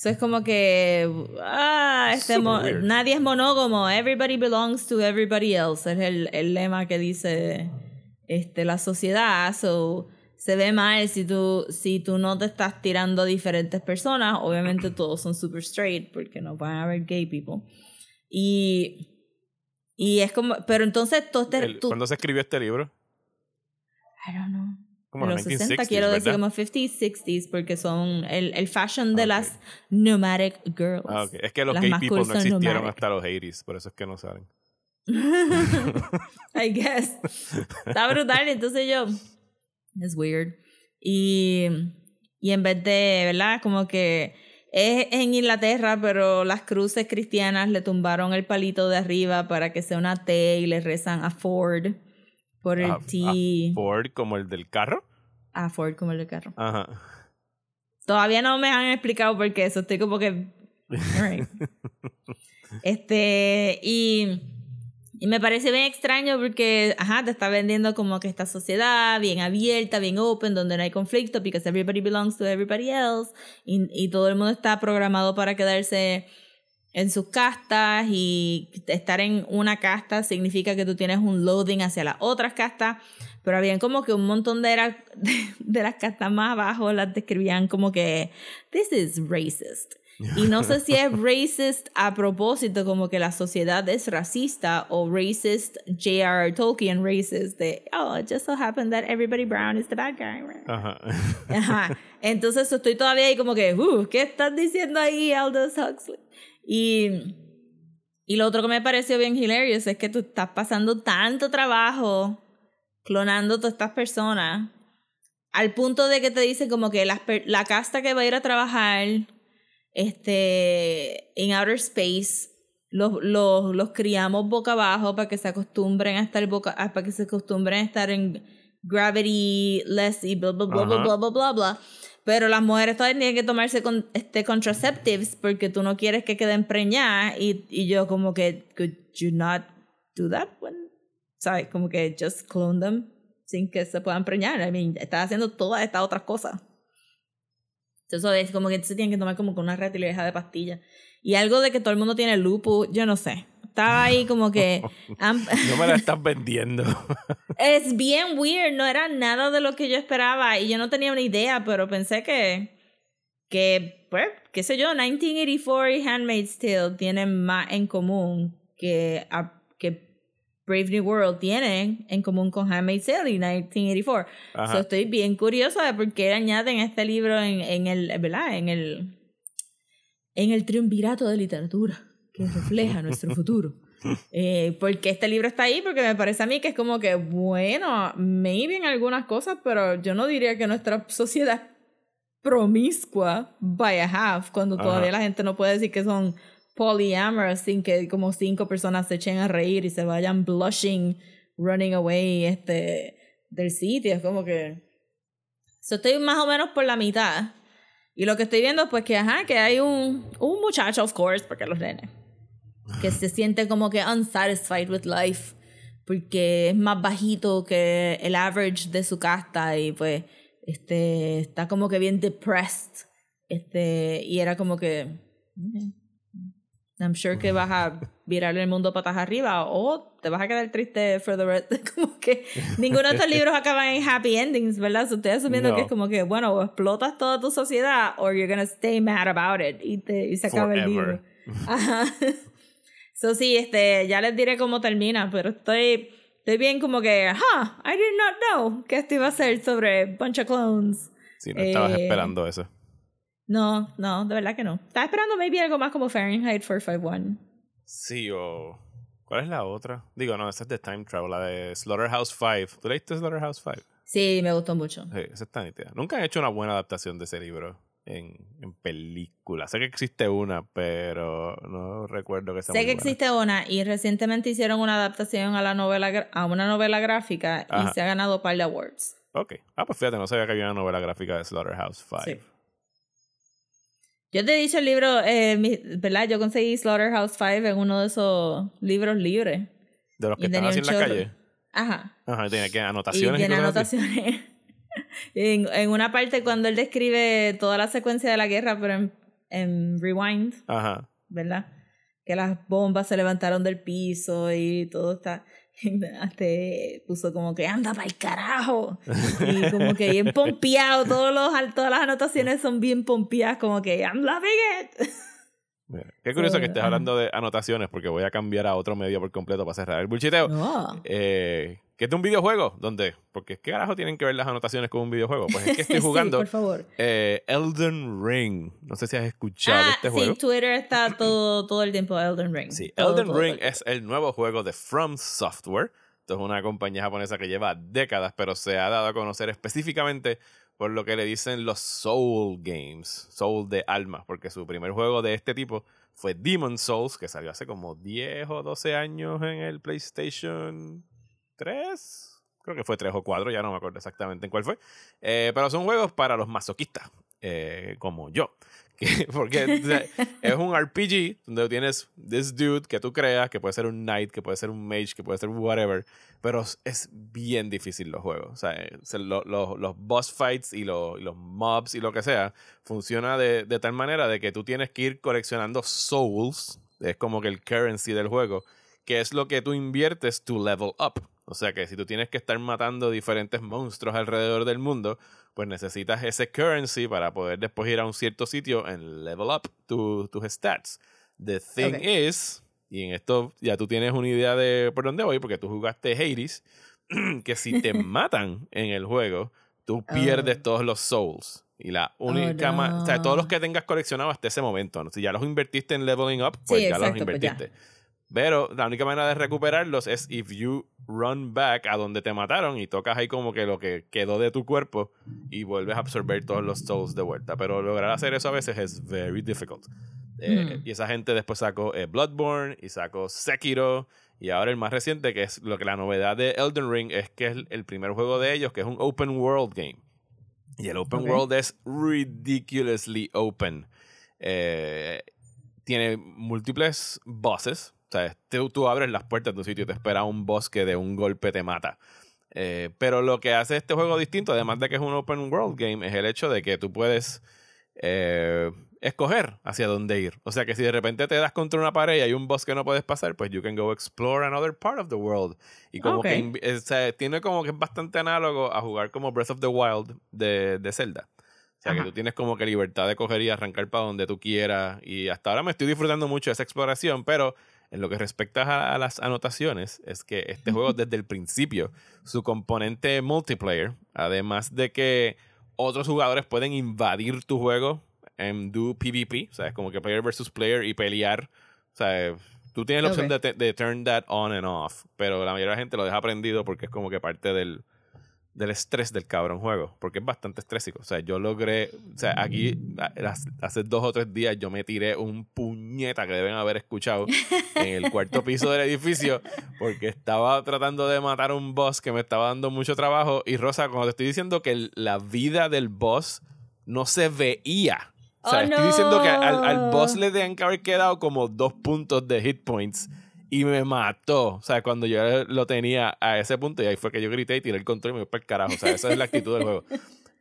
Eso es como que, ah, este nadie es monógamo, everybody belongs to everybody else. Es el, el lema que dice este, la sociedad. So, se ve mal si tú, si tú no te estás tirando a diferentes personas. Obviamente todos son super straight porque no van a haber gay people. Y, y es como, pero entonces todo este, El- tú- ¿Cuándo se escribió este libro? I don't know. Como los 1960s, 60, quiero decir ¿verdad? como 50s, 60s, porque son el, el fashion de Ok. las nomadic girls. Ah, ok. Es que los Las gay people no existieron nomadic. hasta los 80s, por eso es que no salen. I guess. Está brutal, entonces yo. Es weird. Y, y en vez de, ¿verdad? Como que es en Inglaterra, pero las cruces cristianas le tumbaron el palito de arriba para que sea una T y le rezan a Ford por el A- T. a Ford como el del carro. A Ford como el del carro. Ajá. Todavía no me han explicado por qué eso. Estoy como que. alright. este. Y. Y me parece bien extraño porque, ajá, te está vendiendo como que esta sociedad bien abierta, bien open, donde no hay conflicto, because everybody belongs to everybody else, y, y todo el mundo está programado para quedarse en sus castas, y estar en una casta significa que tú tienes un loading hacia las otras castas, pero habían como que un montón de, era- de, de las castas más abajo las describían como que, this is racist. Y no sé si es racist a propósito, como que la sociedad es racista, o racist J.R.R. Tolkien racist, de, oh, it just so happened that everybody brown is the bad guy. Ajá. Ajá. Entonces estoy todavía ahí como que, uh, ¿qué estás diciendo ahí, Aldous Huxley? Y, Y lo otro que me pareció bien hilarious es que tú estás pasando tanto trabajo clonando todas estas personas al punto de que te dicen como que la, la casta que va a ir a trabajar este, en outer space los, los, los criamos boca abajo para que se acostumbren a estar boca, para que se acostumbren a estar en gravity less y bla bla bla bla bla bla bla bla. Pero las mujeres todavía tienen que tomarse con, este contraceptives porque tú no quieres que queden preñadas y, y yo como que could you not do that when ¿sabes? Como que just clone them sin que se puedan preñar. I mean, estás haciendo todas estas otras cosas. Entonces es como que se tienen que tomar como con una retilieja de pastillas. Y algo de que todo el mundo tiene lupus, yo no sé. Estaba ahí como que... no me la estás vendiendo. es bien weird, no era nada de lo que yo esperaba y yo no tenía una idea, pero pensé que... Que, pues, qué sé yo, 1984 y Handmaid's Tale tienen más en común que, que Brave New World tienen en común con Handmaid's Tale y 1984. So, estoy bien curiosa de por qué añaden este libro en, en el, ¿verdad? En el en el triunvirato de literatura que refleja nuestro futuro. Eh, porque este libro está ahí, porque me parece a mí que es como que, bueno, maybe en algunas cosas, pero yo no diría que nuestra sociedad promiscua by a half, cuando todavía la gente no puede decir que son polyamorous sin que como cinco personas se echen a reír y se vayan blushing, running away este, del sitio. Es como que... So, estoy más o menos por la mitad. Y lo que estoy viendo, pues que, ajá, que hay un, un muchacho, of course, porque los nenes, que se siente como que unsatisfied with life, porque es más bajito que el average de su casta y pues este, está como que bien depressed. Este, y era como que, I'm sure que vas a virar el mundo patas arriba o te vas a quedar triste for the rest. Como que ninguno de estos libros acaban en happy endings, ¿verdad? estoy asumiendo que es como que, bueno, o explotas toda tu sociedad o you're gonna stay mad about it y, te, y se acaba el libro. Ajá. So sí, este, ya les diré cómo termina, pero estoy, estoy bien como que, huh, I did not know que esto iba a ser sobre Bunch of Clones. Sí, no estabas eh, esperando eso. No, no, de verdad que no. Estaba esperando maybe algo más como Fahrenheit 451. Sí, o... ¿Cuál es la otra? Digo, no, esa es de Time Travel, la de Slaughterhouse 5. ¿Tú leíste Slaughterhouse 5? Sí, me gustó mucho. Sí, esa está nítida. Nunca han hecho una buena adaptación de ese libro en, en película. Sé que existe una, pero no recuerdo que sea Sé que existe una y recientemente hicieron una adaptación a la novela a una novela gráfica y se ha ganado un par de awards. Ok. Ah, pues fíjate, no sabía que había una novela gráfica de Slaughterhouse 5. Sí. Yo te he dicho el libro, eh, ¿verdad? Yo conseguí Slaughterhouse 5 en uno de esos libros libres. De los que están así en la calle. Ajá. Ajá, tiene que anotaciones. Y tiene anotaciones. En, en, una parte cuando él describe toda la secuencia de la guerra, pero en, en Rewind. Ajá. ¿Verdad? Que las bombas se levantaron del piso y todo está hasta puso como que anda para el carajo y como que bien pompeado todos los, todas las anotaciones son bien pompeadas como que I'm loving it qué curioso que estés hablando de anotaciones porque voy a cambiar a otro medio por completo para cerrar. El bullshiteo eh, que es de un videojuego ¿dónde? porque ¿qué carajo tienen que ver las anotaciones con un videojuego? pues es que estoy jugando por favor. Eh, Elden Ring. No sé si has escuchado ah, este juego. Sí, Twitter está todo, todo el tiempo Elden Ring. Sí, Elden Ring es el nuevo juego de From Software. Esto es una compañía japonesa que lleva décadas pero se ha dado a conocer específicamente por lo que le dicen los Soul Games, Soul de alma, porque su primer juego de este tipo fue Demon Souls, que salió hace como 10 o 12 años en el PlayStation 3. Creo que fue 3 o 4, ya no me acuerdo exactamente en cuál fue. Eh, pero son juegos para los masoquistas, eh, como yo. porque es un RPG donde tienes this dude que tú creas, que puede ser un knight, que puede ser un mage, que puede ser whatever, pero es bien difícil los juegos. O sea, eh, los boss fights y, los mobs y lo que sea, funciona de, de, tal manera de que tú tienes que ir coleccionando souls, es como que el currency del juego, que es lo que tú inviertes to level up. O sea que si tú tienes que estar matando diferentes monstruos alrededor del mundo, pues necesitas ese currency para poder después ir a un cierto sitio en level up tus stats. The thing is, y en esto ya tú tienes una idea de por dónde voy, porque tú jugaste Hades, que si te matan en el juego, tú pierdes oh. todos los souls. Y la única oh, O sea, todos los que tengas coleccionados hasta ese momento. Si ya los invertiste en leveling up, pues ya los pues invertiste. Pero la única manera de recuperarlos es if you run back a donde te mataron y tocas ahí como que lo que quedó de tu cuerpo y vuelves a absorber todos los souls de vuelta. Pero lograr hacer eso a veces es very difficult. Eh, Mm. Y esa gente después sacó eh, Bloodborne y sacó Sekiro. Y ahora el más reciente, que es lo que la novedad de Elden Ring, es que es el- primer juego de ellos, que es un open world game. Y el open world es ridiculously open. Eh, tiene múltiples bosses. O sea, tú, tú abres las puertas de un sitio y te espera un boss que de un golpe te mata. Eh, pero lo que hace este juego distinto, además de que es un open world game, es el hecho de que tú puedes eh, escoger hacia dónde ir. O sea que si de repente te das contra una pared y hay un boss que no puedes pasar, pues you can go explore another part of the world. Y como que eh, o sea, tiene como que es bastante análogo a jugar como Breath of the Wild de, de Zelda. O sea, que tú tienes como que libertad de coger y arrancar para donde tú quieras. Y hasta ahora me estoy disfrutando mucho de esa exploración, pero en lo que respecta a, las anotaciones, es que este juego desde el principio, su componente multiplayer, además de que otros jugadores pueden invadir tu juego en do PvP, o sea, es como que player versus player y pelear. O sea, tú tienes la opción de, turn that on and off, pero la mayoría de la gente lo deja aprendido porque es como que parte del, del estrés del cabrón juego, porque es bastante estrésico. O sea, yo logré, o sea, aquí hace dos o tres días yo me tiré un puñeta que deben haber escuchado en el cuarto piso del edificio porque estaba tratando de matar a un boss que me estaba dando mucho trabajo. Y Rosa, cuando te estoy diciendo que la vida del boss no se veía. O sea, Oh, estoy diciendo que al, al no. boss le deben que haber quedado como dos puntos de hit points y me mató. O sea, cuando yo lo tenía a ese punto, y ahí fue que yo grité y tiré el control y me fui para el carajo. O sea, esa es la actitud del juego.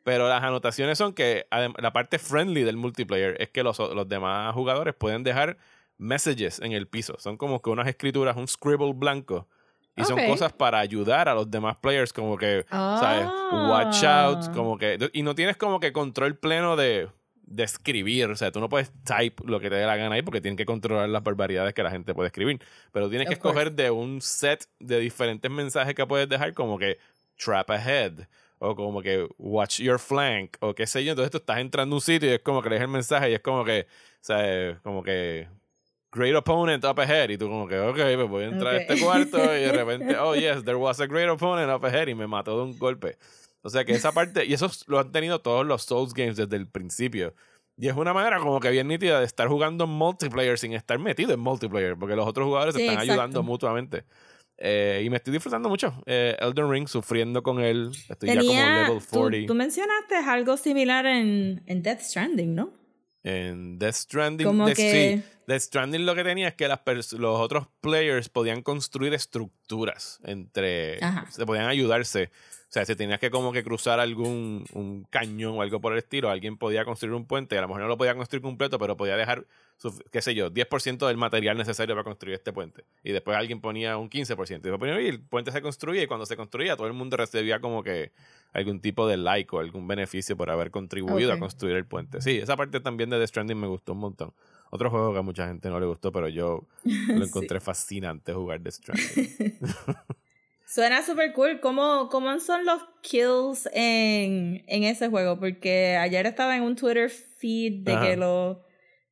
Pero las anotaciones son que la parte friendly del multiplayer es que los, los demás jugadores pueden dejar messages en el piso. Son como que unas escrituras, un scribble blanco. Y son Ok. cosas para ayudar a los demás players, como que, ¿sabes? Watch out, Ah. como que... Y no tienes como que control pleno de, de escribir. O sea, tú no puedes type lo que te dé la gana ahí porque tienen que controlar las barbaridades que la gente puede escribir. Pero tienes que Of course. escoger de un set de diferentes mensajes que puedes dejar, como que trap ahead. O como que watch your flank. O qué sé yo. Entonces tú estás entrando a un sitio y es como que lees el mensaje y es como que, ¿sabes? Como que great opponent up ahead. Y tú como que, ok, pues voy a entrar a Ok. este cuarto y de repente, oh yes, there was a great opponent up ahead y me mató de un golpe. O sea que esa parte, y eso lo han tenido todos los Souls games desde el principio. Y es una manera como que bien nítida de estar jugando en multiplayer sin estar metido en multiplayer, porque los otros jugadores se Sí, están exacto. ayudando mutuamente. Eh, y me estoy disfrutando mucho. Eh, Elden Ring, sufriendo con él. Estoy ya como Tenía, level tú, 40. tú mencionaste algo similar en, en Death Stranding, ¿no? En Death Stranding, Como Death- que- sí, Death Stranding lo que tenía es que las los otros players podían construir estructuras entre... Ajá. Se podían ayudarse. O sea, si tenías que como que cruzar algún un cañón o algo por el estilo, alguien podía construir un puente. A lo mejor no lo podía construir completo, pero podía dejar, qué sé yo, 10% del material necesario para construir este puente. Y después alguien ponía un 15%. Y, ponía- y el puente se construía y cuando se construía todo el mundo recibía como que algún tipo de like o algún beneficio por haber contribuido a construir el puente. Sí, esa parte también de The Stranding me gustó un montón. Otro juego que a mucha gente no le gustó, pero yo lo Sí. encontré fascinante jugar The Stranding. Suena súper cool. ¿Cómo, ¿Cómo son los kills en, en ese juego? Porque ayer estaba en un Twitter feed de Ajá. que, los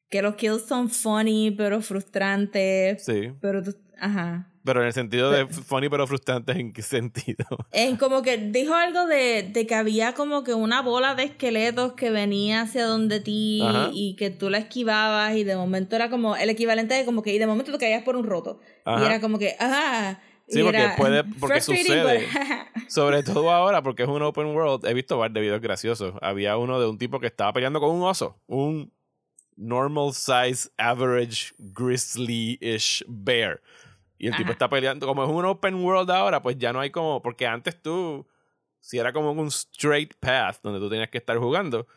que los kills son funny, pero frustrantes. Sí, Pero tú, ajá. pero en el sentido de funny pero frustrante, ¿en qué sentido? Es como que dijo algo de, de que había como que una bola de esqueletos que venía hacia donde ti Ajá. y que tú la esquivabas y de momento era como el equivalente de como que y de momento te caías por un roto. Y Ajá. era como que, ajá. Sí, porque puede- porque sucede. but- Sobre todo ahora, porque es un open world. He visto varios videos graciosos. Había uno de un tipo que estaba peleando con un oso. Un normal size, average, grizzly-ish bear. Y el tipo está peleando. Como es un open world ahora, pues ya no hay como. Porque antes tú. Si era como un straight path donde tú tenías que estar jugando,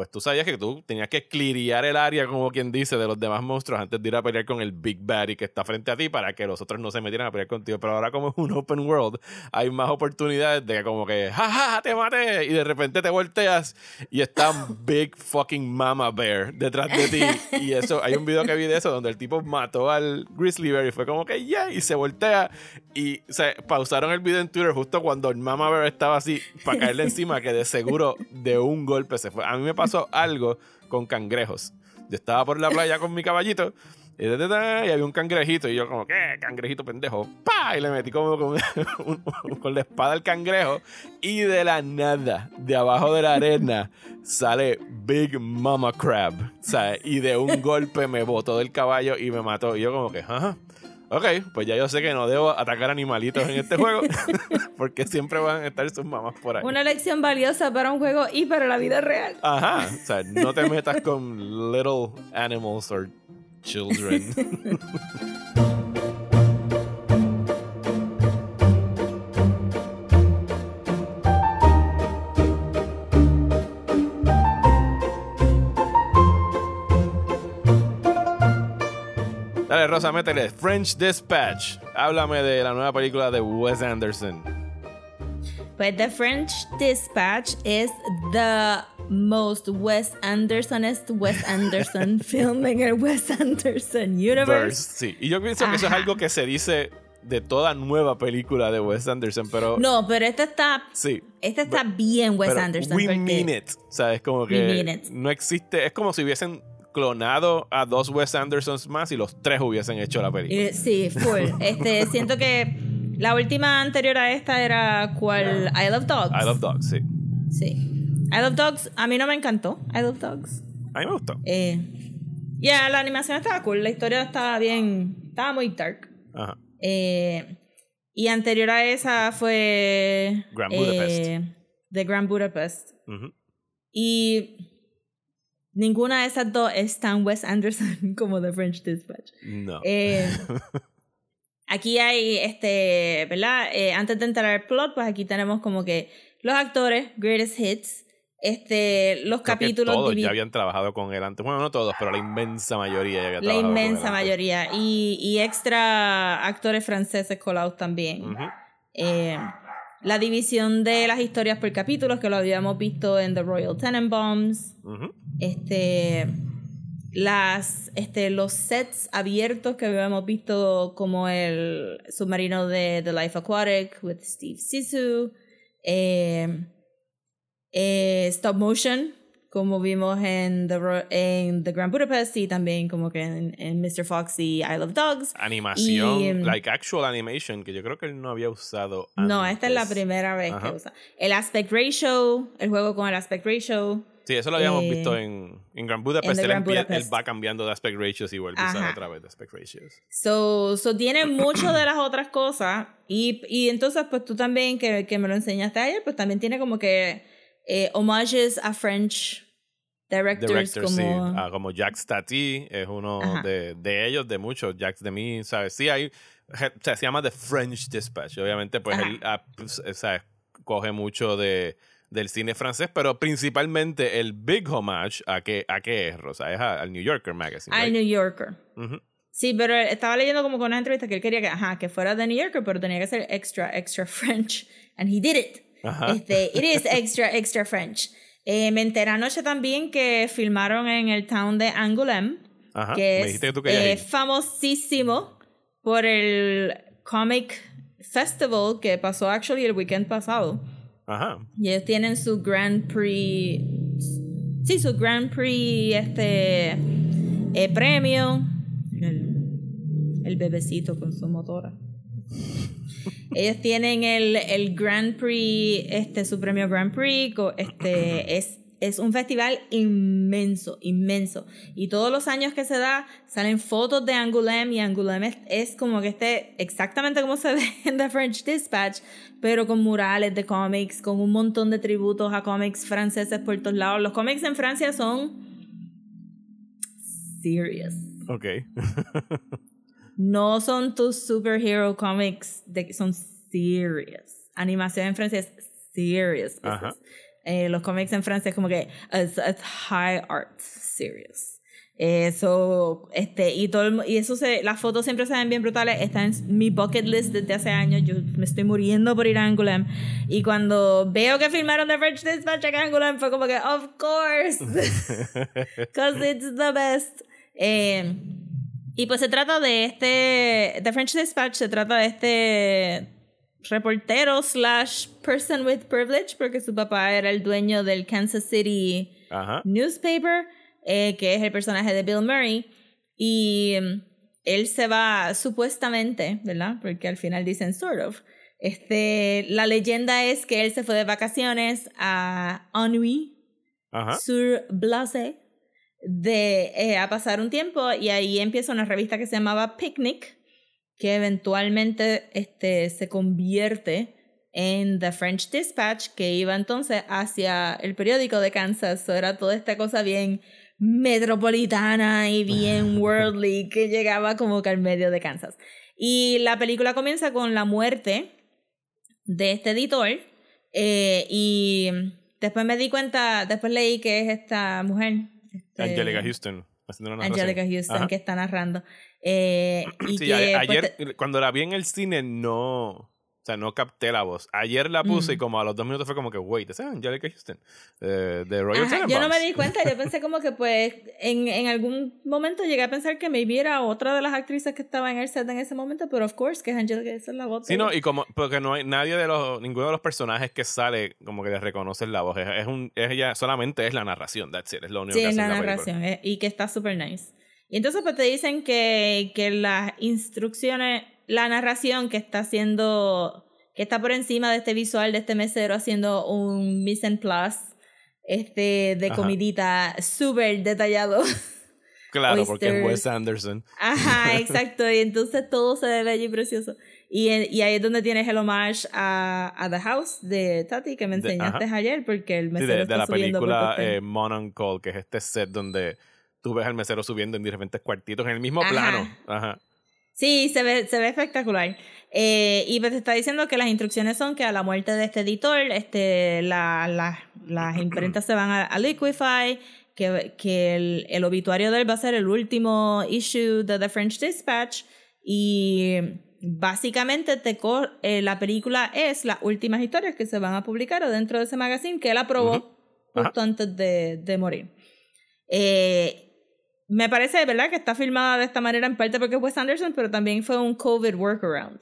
pues tú sabías que tú tenías que clearear el área, como quien dice, de los demás monstruos antes de ir a pelear con el Big Baddy que está frente a ti para que los otros no se metieran a pelear contigo. Pero ahora, como es un open world, hay más oportunidades de que, como que, ¡Ja, ja, ja, te maté! Y de repente te volteas y está un Big fucking Mama Bear detrás de ti. Y eso, hay un video que vi de eso donde el tipo mató al Grizzly Bear y fue como que, ¡yeah! Y se voltea. Y se pausaron el video en Twitter justo cuando el Mama Bear estaba así para caerle encima, que de seguro de un golpe se fue. A mí me pasó algo con cangrejos. Yo estaba por la playa con mi caballito Y, había un cangrejito. Y yo, como, ¿qué? Cangrejito pendejo. ¡Pah! Y le metí como con, la espada al cangrejo. Y de la nada, de abajo de la arena, sale Big Mama Crab. Sea, y de un golpe me botó del caballo y me mató. Y yo, como que, ajá. Ok, pues ya yo sé que no debo atacar animalitos en este juego. porque siempre van a estar sus mamás por ahí. Una lección valiosa para un juego y para la vida real. Ajá. O sea, no te metas con little animals or children. Rosa, métele. French Dispatch. Háblame de la nueva película de Wes Anderson. Pues The French Dispatch es the most Wes Andersonest Wes Anderson film en el Wes Anderson universe. Verse, Sí. Y yo pienso que eso es Ajá. algo que se dice de toda nueva película de Wes Anderson, pero No, pero este está, sí. este está bien Wes Anderson. We mean it. O sea, es como We que mean it. no existe. Es como si hubiesen clonado a dos Wes Andersons más y los tres hubiesen hecho la película. Eh, Sí, full. Este, siento que la última anterior a esta era cual I Love Dogs. I Love Dogs, sí. Sí. I Love Dogs, a mí no me encantó. I Love Dogs. A mí me gustó. Eh, ya, la animación estaba cool, la historia estaba bien, estaba muy dark. Ajá. Eh, y anterior a esa fue Grand Budapest. eh, The Grand Budapest. Y ninguna de esas dos es tan Wes Anderson como The French Dispatch. No. Eh, aquí hay, este, ¿verdad? Eh, antes de entrar al plot, pues aquí tenemos como que los actores, greatest hits, este, los Creo capítulos todos ya habían trabajado con él antes. Bueno, no todos, pero la inmensa mayoría ya había la trabajado con él inmensa mayoría. Y, y extra actores franceses colados también. Eh, la división de las historias por capítulos, que lo habíamos visto en The Royal Tenenbaums. Ujú. Este. Las, este, los sets abiertos que habíamos visto como el submarino de The Life Aquatic with Steve Sisu. Eh, eh, stop motion, como vimos en The, en The Grand Budapest y también como que en, en Mr. Fox y I Love Dogs. Animación, Y, em, like actual animation, que yo creo que él no había usado No, esta es la antes. primera vez Ajá. que usa. El aspect ratio, el juego con el aspect ratio. Sí, eso lo habíamos Eh, visto en, en Grand Budapest. en The él, Grand empie- Budapest. él va cambiando de aspect ratios y vuelve a usar otra vez de aspect ratios. So, so tiene mucho de las otras cosas. Y, y entonces, pues tú también, que, que me lo enseñaste ayer, pues también tiene como que eh, homages a French directors. Director, como, sí. Ah, como Jacques Tati es uno de, de ellos, de muchos. Jacques de mí, ¿sabes? Sí, hay. sea, se llama The French Dispatch. Obviamente, pues Ajá. él ah, pues, ¿sabes? coge mucho de, del cine francés, pero principalmente el big homage a qué, a qué es, Rosa. Es a- al New Yorker Magazine. al right? New Yorker. Ujú. Sí, pero estaba leyendo como con una entrevista que él quería que, ajá, que fuera de New Yorker, pero tenía que ser extra, extra French. And he did it. Ajá. Este, it is extra, extra French. Eh, me enteré anoche también que filmaron en el town de Angoulême, Ajá. que es que eh, famosísimo por el Comic Festival que pasó actually el weekend pasado. Ajá. Y ellos tienen su Grand Prix. Sí, su Grand Prix este eh, premio. El, el bebecito con su motora. Ellos tienen el, el Grand Prix, este, su premio Grand Prix. Este, es, es un festival inmenso, inmenso. Y todos los años que se da, salen fotos de Angoulême. Y Angoulême es, es como que esté exactamente como se ve en The French Dispatch, pero con murales de cómics, con un montón de tributos a cómics franceses por todos lados. Los cómics en Francia son serious. Ok. No son tus superhero comics, de, son serious. Animación en Francia es serious. Ajá. Eh, los cómics en Francia es como que es, es high art, serious. Eso, este, y todo el y eso se, las fotos siempre se ven bien brutales. Está en mi bucket list desde hace años. Yo me estoy muriendo por ir a Angoulême. Y cuando veo que filmaron The French Dispatch en Angoulême, fue como que, of course. Because it's the best. Eh, y pues se trata de este. The French Dispatch se trata de este reportero slash person with privilege, porque su papá era el dueño del Kansas City Ajá. Newspaper, eh, que es el personaje de Bill Murray. Y mm, él se va supuestamente, ¿verdad? Porque al final dicen sort of. Este, la leyenda es que él se fue de vacaciones a Ennui, Ajá. sur Blase, de, eh, a pasar un tiempo y ahí empieza una revista que se llamaba Picnic, que eventualmente este, se convierte en The French Dispatch, que iba entonces hacia el periódico de Kansas. So, era toda esta cosa bien metropolitana y bien worldly que llegaba como que al medio de Kansas. Y la película comienza con la muerte de este editor eh, y después me di cuenta, después leí que es esta mujer. Este, Angelica Houston. haciendo una narración. Angelica Houston Ajá. que está narrando. Eh, y Sí, que, pues, ayer, te- cuando la vi en el cine, no. O sea, no capté la voz. Ayer la puse y Mm. como a los dos minutos fue como que, wait, esa es Angelica Houston. eh, de Royal Ajá, yo no me di cuenta, yo pensé como que pues en, en algún momento llegué a pensar que maybe era otra de las actrices que estaba en el set en ese momento, pero of course que es Angelica, esa es la voz. Sí, no, y como, porque no hay nadie de los, ninguno de los personajes que sale como que le reconocen la voz. Es, es un, es ella, solamente es la narración, that's it, es lo único Sí, que es hace la en película. narración eh, y que está super nice. Y entonces pues te dicen que, que las instrucciones, la narración que está haciendo, que está por encima de este visual de este mesero haciendo un mise en place este, de Ajá. comidita súper detallado. Claro, porque es. Wes Anderson. Ajá, exacto. Y entonces todo se ve y precioso. Y, en- y ahí es donde tienes el homage a, a The House de Tati que me De- enseñaste ayer porque el Sí, mesero de, de está la subiendo película eh, Mon on Call, que es este set donde tú ves al mesero subiendo en diferentes cuartitos en el mismo Ajá. plano. Ajá. Sí, se ve, se ve espectacular. Eh, y pues te está diciendo que las instrucciones son que a la muerte de este editor, este, la, la- las imprentas se van a, a Liquify, que, que el, el obituario de él va a ser el último issue de The French Dispatch. Y básicamente te eh, la película es las últimas historias que se van a publicar dentro de ese magazine que él aprobó Ujú. Ajá. justo antes de, de morir. Eh, me parece, ¿verdad?, que está filmada de esta manera en parte porque es Wes Anderson, pero también fue un COVID workaround.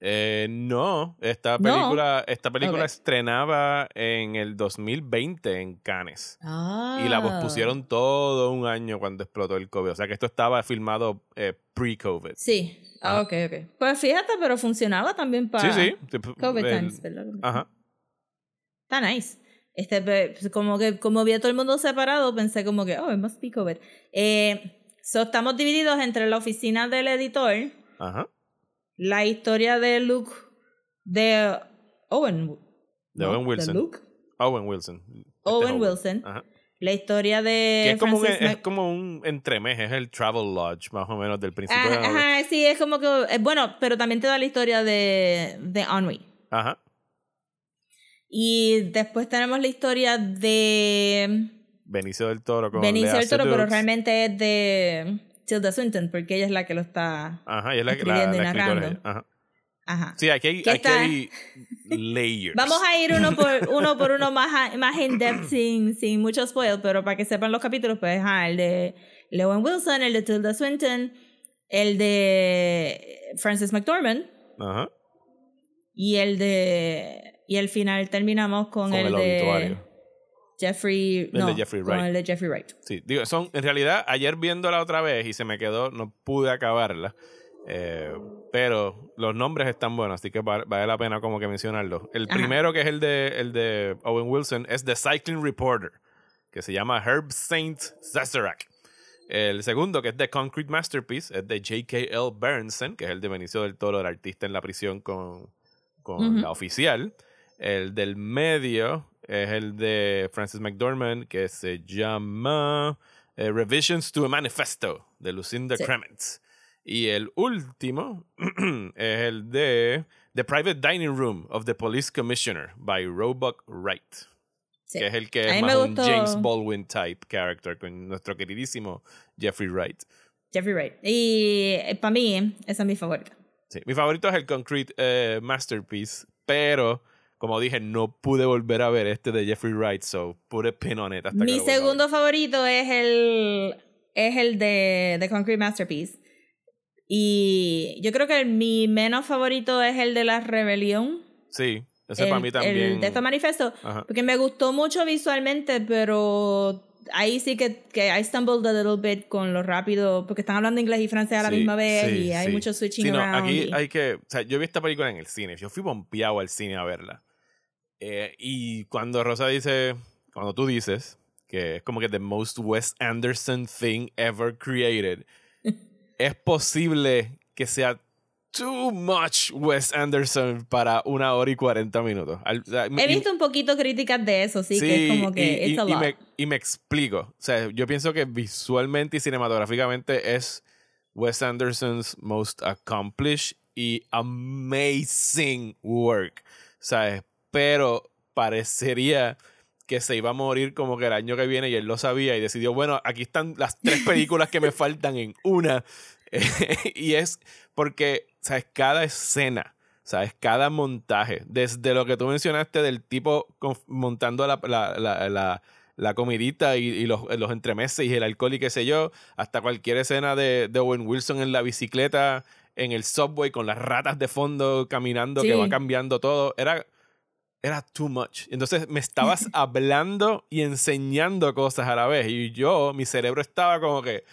Eh, no, esta No. película, esta película estrenaba en el 2020 en Cannes. Ah. Y la pospusieron todo un año cuando explotó el COVID. O sea que esto estaba filmado eh, pre-COVID. Sí. Ah, ok, ok. Pues fíjate, pero funcionaba también para Sí, sí. COVID el- times, ¿verdad? Ajá. Está nice. Este, pues, como que como vi a todo el mundo separado, pensé como que, oh, it must be COVID. Eh, so, estamos divididos entre la oficina del editor, Ajá. la historia de Luke, de Owen. De. Owen Wilson. Luke. Owen Wilson. Este Owen. Wilson. Ajá. La historia de Que es como, un, Francis es como un es el Travel Lodge, más o menos, del principio de la Ajá, sí, es como que. eh, bueno, pero también te da la historia de, de Ennui. Ajá. Y después tenemos la historia de Benicio del Toro con Benicio del Toro, pero realmente es de Tilda Swinton, porque ella es la que lo está. Ajá, es la, escribiendo la narrando. ella. Ajá. Ajá. Sí, aquí hay, ¿Qué aquí hay layers. Vamos a ir uno por uno, por uno más, más in depth sin, sin mucho spoil, pero para que sepan los capítulos, pues ajá, el de Lewin Wilson, el de Tilda Swinton, el de Francis McDormand Ajá. y el de. Y al final terminamos con, Con el, el de obituario. Jeffrey. no, Jeffrey con Wright. el de Jeffrey Wright. Sí, digo, son, en realidad, ayer viéndola otra vez y se me quedó, no pude acabarla. eh, pero los nombres están buenos, así que va- vale la pena como que mencionarlos. El Ajá. primero, que es el de, el de Owen Wilson, es The Cycling Reporter, que se llama Herb Saint Sazerac. El segundo, que es The Concrete Masterpiece, es de J.K.L. Berenson, que es el de Benicio del Toro, el artista en la prisión con, con la oficial. El del medio es el de Francis McDormand, que se llama eh, Revisions to a Manifesto, de Lucinda Sí. Y el último es el de The Private Dining Room of the Police Commissioner, by Roebuck Wright. Sí. Que es el que es más un James Baldwin type character con nuestro queridísimo Jeffrey Wright. Jeffrey Wright. Y para mí, esa es mi favorita. Sí, mi favorito es el Concrete eh, Masterpiece, pero como dije, no pude volver a ver este de Jeffrey Wright, so put a pin on it hasta Mi segundo favorito es el, es el de The Concrete Masterpiece. Y yo creo que mi menos favorito es el de la rebelión. Sí, ese el, para mí también. el de este manifiesto. Ajá. Porque me gustó mucho visualmente, pero ahí sí que, que I stumbled a little bit con lo rápido, porque están hablando inglés y francés a la Sí, misma vez sí, y hay sí. mucho switching no, around. aquí y- hay que. O sea, yo vi esta película en el cine. Yo fui pompeado al cine a verla. Eh, y cuando Rosa dice. Cuando tú dices que es como que the most Wes Anderson thing ever created, es posible que sea too much Wes Anderson para una hora y cuarenta minutos. O sea, He y- visto un poquito críticas de eso, sí, que es como que y, it's a y- y lot. me, y me explico. O sea, yo pienso que visualmente y cinematográficamente es Wes Anderson's most accomplished y amazing work. ¿Sabes? Pero parecería que se iba a morir como que el año que viene y él lo sabía y decidió, bueno, aquí están las tres películas que me faltan en una. y es porque, ¿sabes? Cada escena, ¿sabes? Cada montaje, desde lo que tú mencionaste del tipo montando la, la, la, la- la comidita y, y los, los entremeses y el alcohol y qué sé yo, hasta cualquier escena de, de Owen Wilson en la bicicleta, en el subway con las ratas de fondo caminando que va cambiando todo. Era, era too much. Entonces me estabas hablando y enseñando cosas a la vez. Y yo, mi cerebro estaba como que,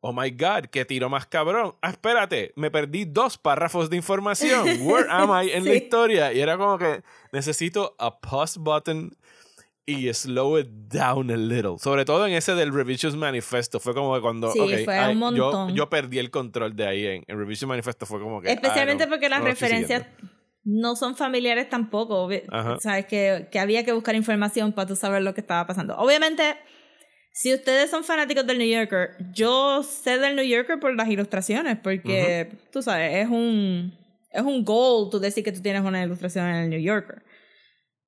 oh my God, qué tiro más cabrón. Ah, espérate, me perdí dos párrafos de información. Where am I en la Sí. historia? Y era como que necesito a pause button y slow it down a little. Sobre todo en ese del Revisions Manifesto. Fue como que cuando. Sí, ok, fue ay, un yo, montón. yo perdí el control de ahí en, en Revisions Manifesto. Fue como que. ah, Especialmente no, porque las no referencias siguiendo. No son familiares tampoco. Ajá. Sabes que, que había que buscar información para tú saber lo que estaba pasando. Obviamente, si ustedes son fanáticos del New Yorker, yo sé del New Yorker por las ilustraciones, porque tú sabes, es un es un goal tú decir que tú tienes una ilustración en el New Yorker.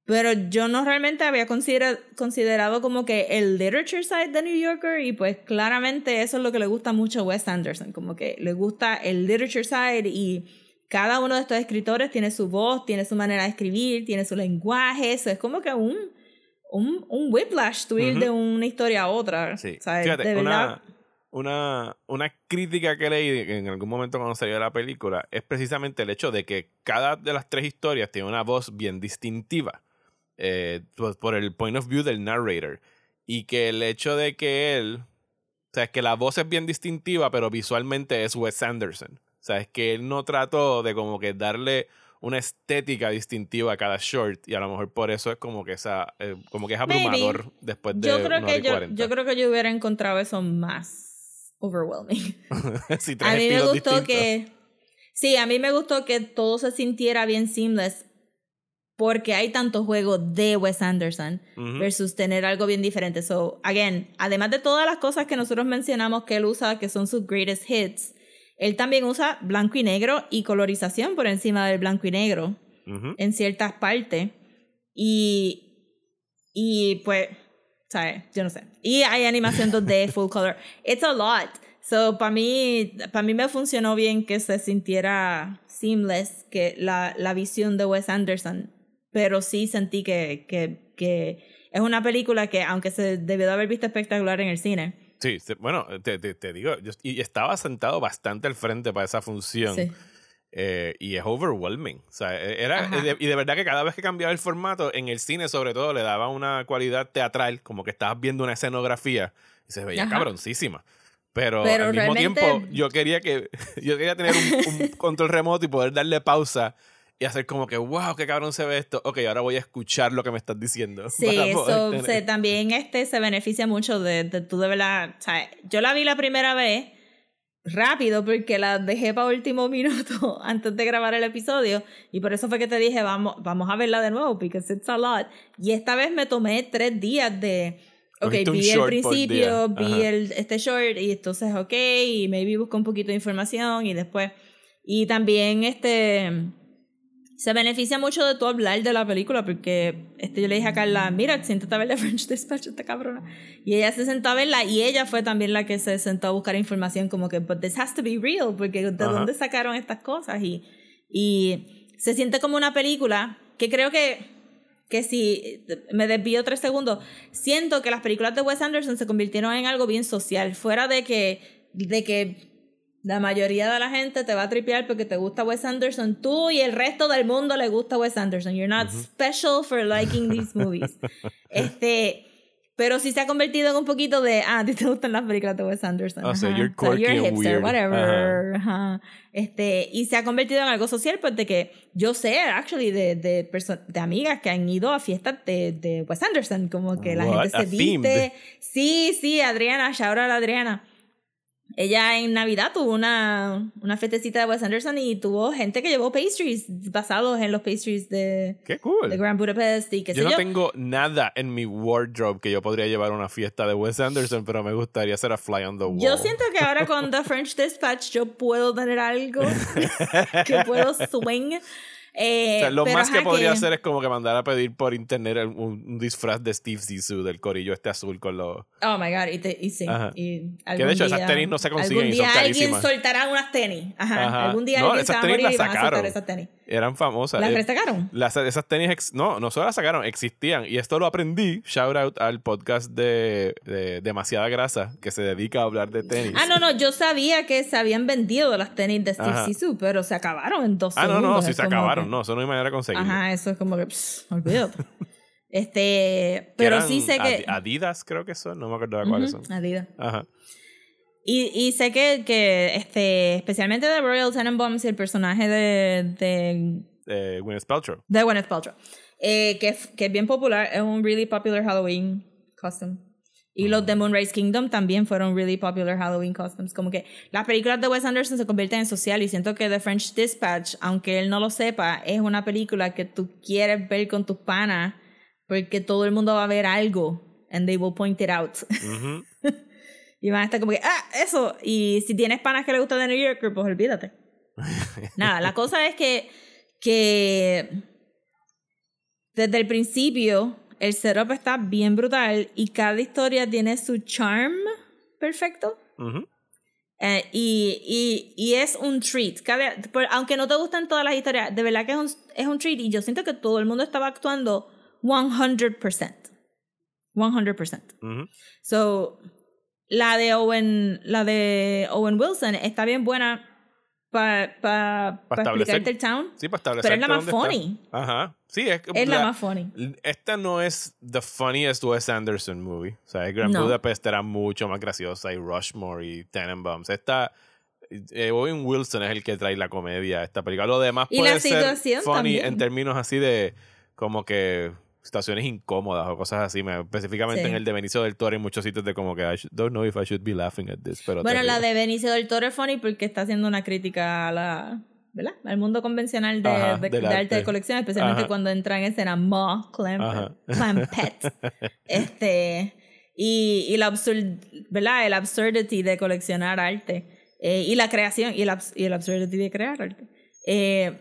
Pero yo no realmente había considera- considerado como que el literature side de New Yorker y pues claramente eso es lo que le gusta mucho a Wes Anderson, como que le gusta el literature side y cada uno de estos escritores tiene su voz, tiene su manera de escribir, tiene su lenguaje, eso es como que un, un, un whiplash tú ir Ujú. de una historia a otra. Sí. ¿sabes? Fíjate, de una, una, una crítica que leí en algún momento cuando salió la película es precisamente el hecho de que cada de las tres historias tiene una voz bien distintiva eh, pues, por el point of view del narrator. Y que el hecho de que él, o sea, es que la voz es bien distintiva, pero visualmente es Wes Anderson. Sea, es que él no trató de como que darle una estética distintiva a cada short y a lo mejor por eso es como que esa eh, como que es Maybe. abrumador después de yo creo que yo, 40. yo creo que yo hubiera encontrado eso más overwhelming. Tres A mí me gustó distintos. que. Sí, a mí me gustó que todo se sintiera bien seamless. Porque hay tanto juego de Wes Anderson Ujú. versus tener algo bien diferente. So, again, además de todas las cosas que nosotros mencionamos que él usa, que son sus greatest hits, él también usa blanco y negro y colorización por encima del blanco y negro Ujú. en ciertas partes. Y, y pues, ¿sabes? Yo no sé. Y hay animación 2D, full color. It's a lot. So, para mí, para mí me funcionó bien que se sintiera seamless, que la, la visión de Wes Anderson. Pero sí sentí que, que, que es una película que, aunque se debió de haber visto espectacular en el cine, Sí, bueno, te, te- te digo, yo, y estaba sentado bastante al frente para esa función. sí. eh, y es overwhelming. O sea, e, era, de- y de verdad que cada vez que cambiaba el formato, en el cine sobre todo, le daba una cualidad teatral, como que estabas viendo una escenografía y se veía Ajá. cabroncísima. Pero, Pero al mismo realmente- tiempo, yo quería que yo quería tener un, un control remoto y poder darle pausa y hacer como que, wow, qué cabrón se ve esto. Ok, ahora voy a escuchar lo que me estás diciendo. Sí, eso se- también este se beneficia mucho de, de tú de verdad. O sea, yo la vi la primera vez rápido porque la dejé para último minuto antes de grabar el episodio y por eso fue que te dije vamos, vamos a verla de nuevo because it's a lot. Y esta vez me tomé tres días de Ok, vi el principio, vi el, este short y entonces, ok, y maybe busco un poquito de información y después. Y también este se beneficia mucho de tú hablar de la película porque este, yo le dije a Carla, mira, siéntate a ver la French Dispatch, esta cabrona. Y ella se sentó a verla y ella fue también la que se sentó a buscar información como que, but this has to be real, porque de dónde sacaron estas cosas. Y, y se siente como una película que creo que, que si me desvío tres segundos, siento que las películas de Wes Anderson se convirtieron en algo bien social, fuera de que, de que la mayoría de la gente te va a tripear porque te gusta Wes Anderson. Tú y el resto del mundo le gusta Wes Anderson. You're not special for liking these movies. este, Pero sí se ha convertido en un poquito de, ah, a te gustan las películas de Wes Anderson. O sea, ajá. you're quirky you're and hipster, weird. whatever. Ajá. Este, y se ha convertido en algo social, pues de que yo sé, actually, de, de, de amigas que han ido a fiestas de, de Wes Anderson, como que la gente A se viste. themed. Sí, sí, Adriana, shout out a Adriana. Ella en Navidad tuvo una, una fiestecita de Wes Anderson y tuvo gente que llevó pastries basados en los pastries de, Qué cool. de Grand Budapest y qué sé yo. no tengo nada en mi wardrobe que yo podría llevar a una fiesta de Wes Anderson, pero me gustaría hacer a fly on the wall. Yo siento que ahora con The French Dispatch yo puedo tener algo que puedo swing. Eh, O sea, lo pero más que podría hacer es como que mandar a pedir por internet un, un disfraz de Steve Zissou del corillo este azul con los... Oh my god, y, te- y sí. Y Que de hecho esas día- tenis no se consiguen Algún y son día alguien carísimas. soltará unas tenis. Ajá. Ajá. Algún día No, alguien esas se va a tenis morir las y van a soltar esas tenis. Eran famosas. ¿Las Eh, resacaron? las- esas tenis, ex- no, no solo las sacaron, existían. Y esto lo aprendí, shout out al podcast de, de Demasiada Grasa, que se dedica a hablar de tenis. Ah, no, no, yo sabía que se habían vendido las tenis de Steve. Zissou, pero se acabaron en dos Ah, no, no, sí es se acabaron. que- No, eso no hay manera de conseguirlo. Ajá, eso es como que, pss, olvídate. este, pero sí sé que... Adi- Adidas creo que son, no me acuerdo de cuáles son. Adidas. Ajá. Y, y sé que, que este, especialmente de Royal Tenenbaums y el personaje de, de, Eh, Gwyneth Paltrow. de Gwyneth Paltrow, eh, que, que es bien popular, es un really popular Halloween costume. Y los de Moonrise Kingdom también fueron really popular Halloween costumes. Como que las películas de Wes Anderson se convierten en social y siento que The French Dispatch, aunque él no lo sepa, es una película que tú quieres ver con tus panas porque todo el mundo va a ver algo and they will point it out. Ujú. Y van a estar como que, ah, eso. Y si tienes panas que le gusta de New Yorker, pues olvídate. Nada, la cosa es que, que desde el principio el setup está bien brutal y cada historia tiene su charm perfecto. Ujú. Eh, y, y, y es un treat. Cada- aunque no te gustan todas las historias, de verdad que es un, es un treat. Y yo siento que todo el mundo estaba actuando 100%. 100%. Ujú. So, la de Owen, la de Owen Wilson está bien buena para pa, Pa pa explicarte el town. Sí, para establecer. Pero es la más funny. Ajá. Sí, es, que Es la, más funny. Esta no es the funniest Wes Anderson movie. O sea, Grand No. Budapest era mucho más graciosa y Rushmore y Tenenbaums. Esta. eh, Owen Wilson es el que trae la comedia a esta película. Lo demás Y puede la ser funny también. en términos así de como que situaciones incómodas o cosas así. Me- específicamente Sí. en el de Benicio del Toro hay muchos sitios de como que I should- don't know if I should be laughing at this. Pero Bueno, la de Benicio del Toro es funny porque está haciendo una crítica a la, ¿verdad? Al mundo convencional de, Ajá, de- de arte arte. de colección, especialmente Ajá. cuando entra en escena Ma. Clampett. Clampett. este, y, y la absurd, ¿verdad? El absurdity de coleccionar arte. Eh, y la creación, y el, abs- y el absurdity de crear arte. Eh,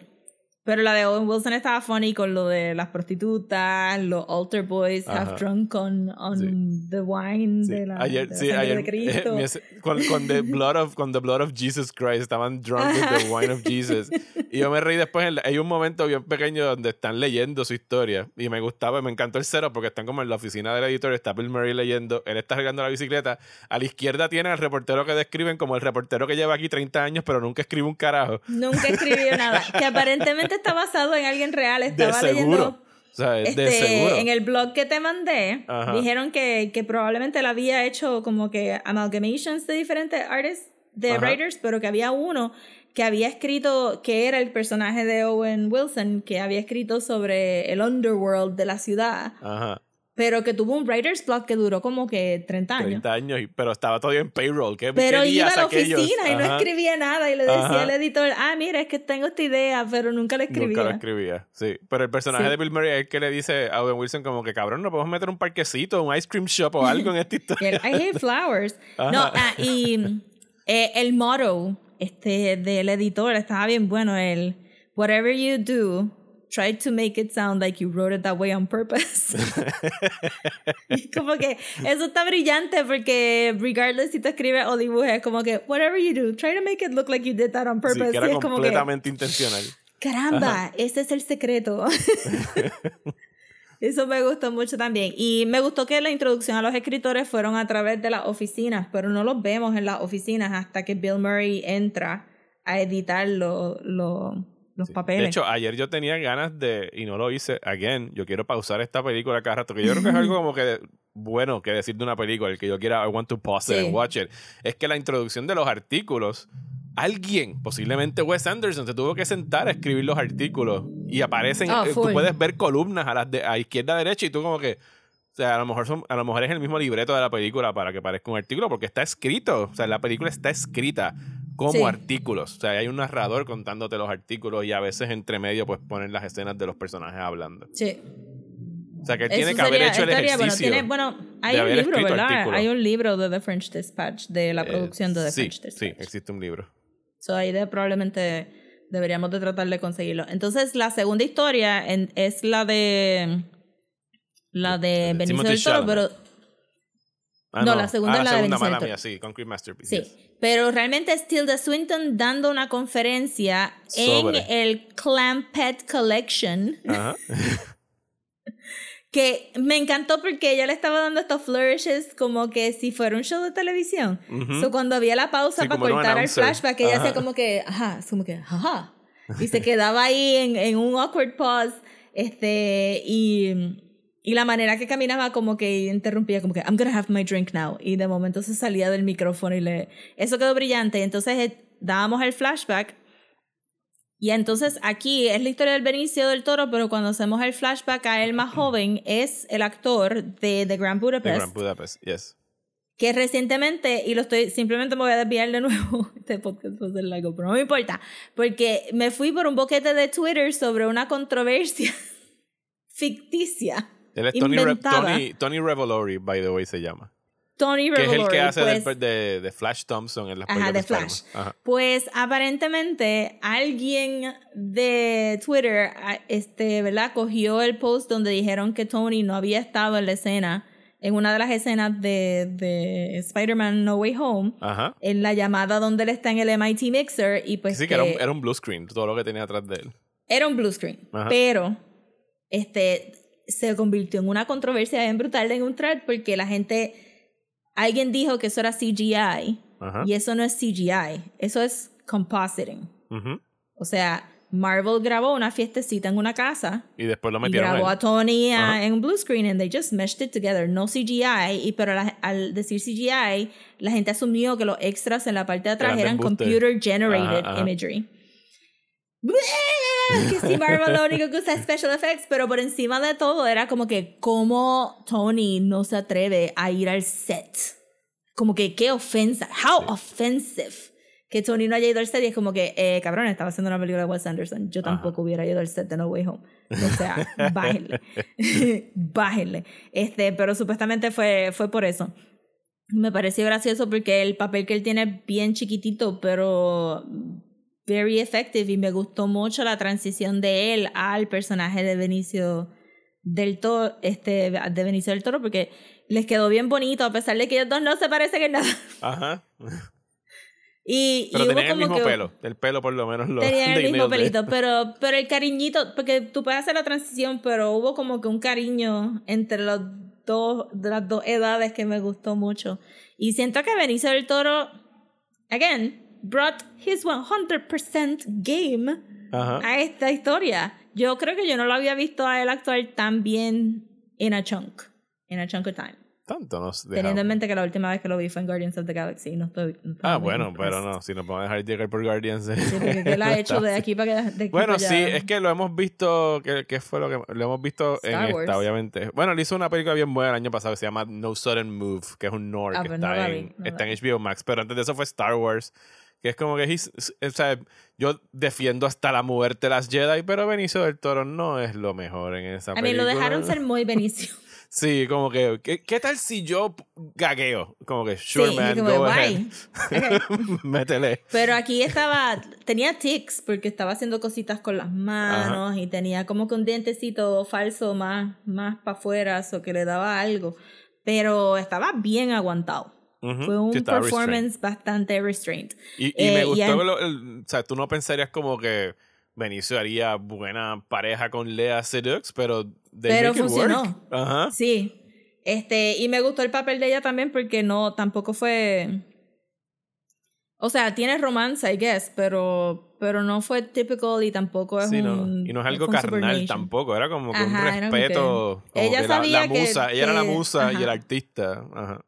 pero la de Owen Wilson estaba funny con lo de las prostitutas, los altar boys Ajá. half drunk on, on Sí. the wine Sí, de la, ayer, de sí, ayer de Cristo. mi es- con, con the blood of, con the blood of Jesus Christ estaban drunk with the wine of Jesus y yo me reí después la- hay un momento bien pequeño donde están leyendo su historia y me gustaba me encantó el cero porque están como en la oficina del editor está Bill Murray leyendo él está cargando la bicicleta a la izquierda tiene al reportero que describen como el reportero que lleva aquí 30 años pero nunca escribe un carajo Nunca escribió nada. Que aparentemente está basado en alguien real. de Estaba seguro leyendo. o sea, de Este, seguro en el blog que te mandé, Ajá. dijeron que, que probablemente él había hecho como que amalgamations de diferentes artists, de Ajá. writers, pero que había uno que había escrito, que era el personaje de Owen Wilson, que había escrito sobre el underworld de la ciudad, Ajá, pero que tuvo un writer's block que duró como que 30 años. 30 años pero estaba todavía en payroll ¿qué, Pero qué iba a la aquellos? oficina y no escribía nada y le decía Ajá. al editor, ah, mira, es que tengo esta idea, pero nunca la escribía. Nunca lo escribía, sí. Pero el personaje Sí. de Bill Murray es el que le dice a Owen Wilson como que, cabrón, no podemos meter un parquecito, un ice cream shop o algo en esta historia. I hate flowers. Ajá. No, ah, y eh, el motto este, del editor estaba bien bueno. El, whatever you do, try to make it sound like you wrote it that way on purpose. Como que eso está brillante porque regardless si tú escribes o dibujas, es como que whatever you do, try to make it look like you did that on Sí, purpose. que era es como que, completamente intencional. caramba, ese es el secreto. Eso me gustó mucho también. Y me gustó que la introducción a los escritores fueron a través de las oficinas, pero no los vemos en las oficinas hasta que Bill Murray entra a editar lo- lo- los papeles. De hecho, ayer yo tenía ganas de, y no lo hice, again, yo quiero pausar esta película cada rato, que yo creo que es algo como que bueno que decir de una película, el que yo quiera, I want to pause it Sí. and watch it, es que la introducción de los artículos, alguien, posiblemente Wes Anderson, se tuvo que sentar a escribir los artículos y aparecen, eh, tú puedes ver columnas a, las de, a izquierda, a derecha y tú como que, o sea, a lo, mejor son, a lo mejor es el mismo libreto de la película para que parezca un artículo, porque está escrito, o sea, la película está escrita como Sí. artículos. O sea, hay un narrador contándote los artículos y a veces entre medio pues ponen las escenas de los personajes hablando. Sí. O sea, que él Eso tiene que haber hecho el estaría- ejercicio. Bueno, tiene- bueno, hay un libro, ¿verdad? artículos. Hay un libro de The French Dispatch, de la Eh, producción de The sí, French Dispatch. Sí, existe un libro. So, ahí de- probablemente deberíamos de tratar de conseguirlo. Entonces, la segunda historia en- es la de la de De Benicio Timothy del Toro, pero Ah, No, la segunda ah, es la de segunda, del mala mía, sí, Concrete Masterpiece. sí. yes. Pero realmente es Tilda Swinton dando una conferencia Sobre. en el Clampett Collection. Ajá. Que me encantó porque ella le estaba dando estos flourishes como que si fuera un show de televisión. Ujú. So, cuando había la pausa Sí, para cortar el flashback, ella hacía como que, ajá, como que, ajá. Y se quedaba ahí en, en un awkward pause. Este, y, y la manera que caminaba como que interrumpía, como que, I'm gonna have my drink now. Y de momento se salía del micrófono y le. Eso quedó brillante. Entonces eh, dábamos el flashback. Y entonces aquí es la historia del Benicio del Toro, pero cuando hacemos el flashback a él más joven, es el actor de The Grand The Budapest Grand Budapest, yes. que recientemente, y lo estoy, simplemente me voy a desviar de nuevo, este podcast va a ser largo, pero no me importa, porque me fui por un boquete de Twitter sobre una controversia ficticia. Él es Tony, Re-. Tony, Tony Revolori, by the way, se llama. Tony Que es el Revolori, que hace pues, de, de Flash Thompson en las Ajá, de. Flash. Ajá. Pues aparentemente alguien de Twitter, a- este, ¿verdad? Cogió el post donde dijeron que Tony no había estado en la escena, en una de las escenas de, de Spider-Man No Way Home, Ajá. en la llamada donde él está en el MIT Mixer y pues sí, que era un, era un blue screen, todo lo que tenía atrás de él. era un blue screen, Ajá. pero este se convirtió en una controversia bien brutal en un thread porque la gente, alguien dijo que eso era CGI Ajá. y eso no es CGI, eso es compositing. O sea, Marvel grabó una fiestecita en una casa Y después lo y metieron grabó a Tony Ajá. en un blue screen and they just meshed it together, no CGI, y pero la- al decir CGI, la gente asumió que los extras en la parte de atrás Eran computer generated imagery. que si Marvel lo único que usa es special effects, pero por encima de todo era como que cómo Tony no se atreve a ir al set. Como que qué ofensa, how offensive que Tony no haya ido al set y es como que, eh, cabrón, estaba haciendo una película de Wes Anderson, yo Ajá. tampoco hubiera ido al set de No Way Home. O sea, bájenle, bájenle. Este, pero supuestamente fue, fue por eso. Me pareció gracioso porque el papel que él tiene es bien chiquitito, pero very effective y me gustó mucho la transición de él al personaje de Benicio del Toro, este, de Benicio del Toro, porque les quedó bien bonito, a pesar de que ellos dos no se parecen en nada. Ajá. Y, Pero y tenían el mismo que pelo. El pelo por lo menos lo tenían el mismo pelito, pero, pero el cariñito, porque tú puedes hacer la transición, pero hubo como que un cariño entre los dos, de las dos edades que me gustó mucho. Y siento que Benicio del Toro, again, brought his 100% game Ajá. a esta historia. Yo creo que yo no lo había visto a él actuar tan bien en a chunk, en a chunk of time. Tanto nos Teniendo en dejamos. mente que la última vez que lo vi fue en Guardians of the Galaxy no estoy... no estoy Ah, bueno, pero no, si nos vamos a dejar llegar por Guardians. Sí, porque ¿qué él ha hecho de aquí para que de aquí Bueno, para sí, allá? es que lo hemos visto, que, que fue lo que lo hemos visto en Star esta, Wars. obviamente. Bueno, él hizo una película bien buena el año pasado que se llama No Sudden Move, que es un Nord, Ah, que pues no está, la vi, en, no está la en HBO Max, pero antes de eso fue Star Wars, que es como que, he's- o sea, yo defiendo hasta la muerte las Jedi, pero Benicio del Toro no es lo mejor en esa A mí película. lo dejaron ser muy Benicio. Sí, como que, ¿qué, qué tal si yo gagueo? Como que, sure, sí, man, como, go ahead. Métele. Pero aquí estaba, tenía tics porque estaba haciendo cositas con las manos y tenía como que un dientecito falso más, más para afuera, o que le daba algo. Pero estaba bien aguantado. Ujú, Fue un sí, restrained. performance bastante restrained. Y, y Eh, me y gustó, lo- el- o sea, tú no pensarías como que Benicio haría buena pareja con Lea Seydoux, pero Pero funcionó. work. Ajá. Sí. Este, y me gustó el papel de ella también porque no, tampoco fue. O sea, tiene romance, I guess, pero, pero no fue typical y tampoco es Sí, no. un. Y no es algo un carnal tampoco, era como que un Ajá, era como respeto. que- como Ella que la- sabía la, que- musa, ella era la que- musa y ajá. el artista. Ajá.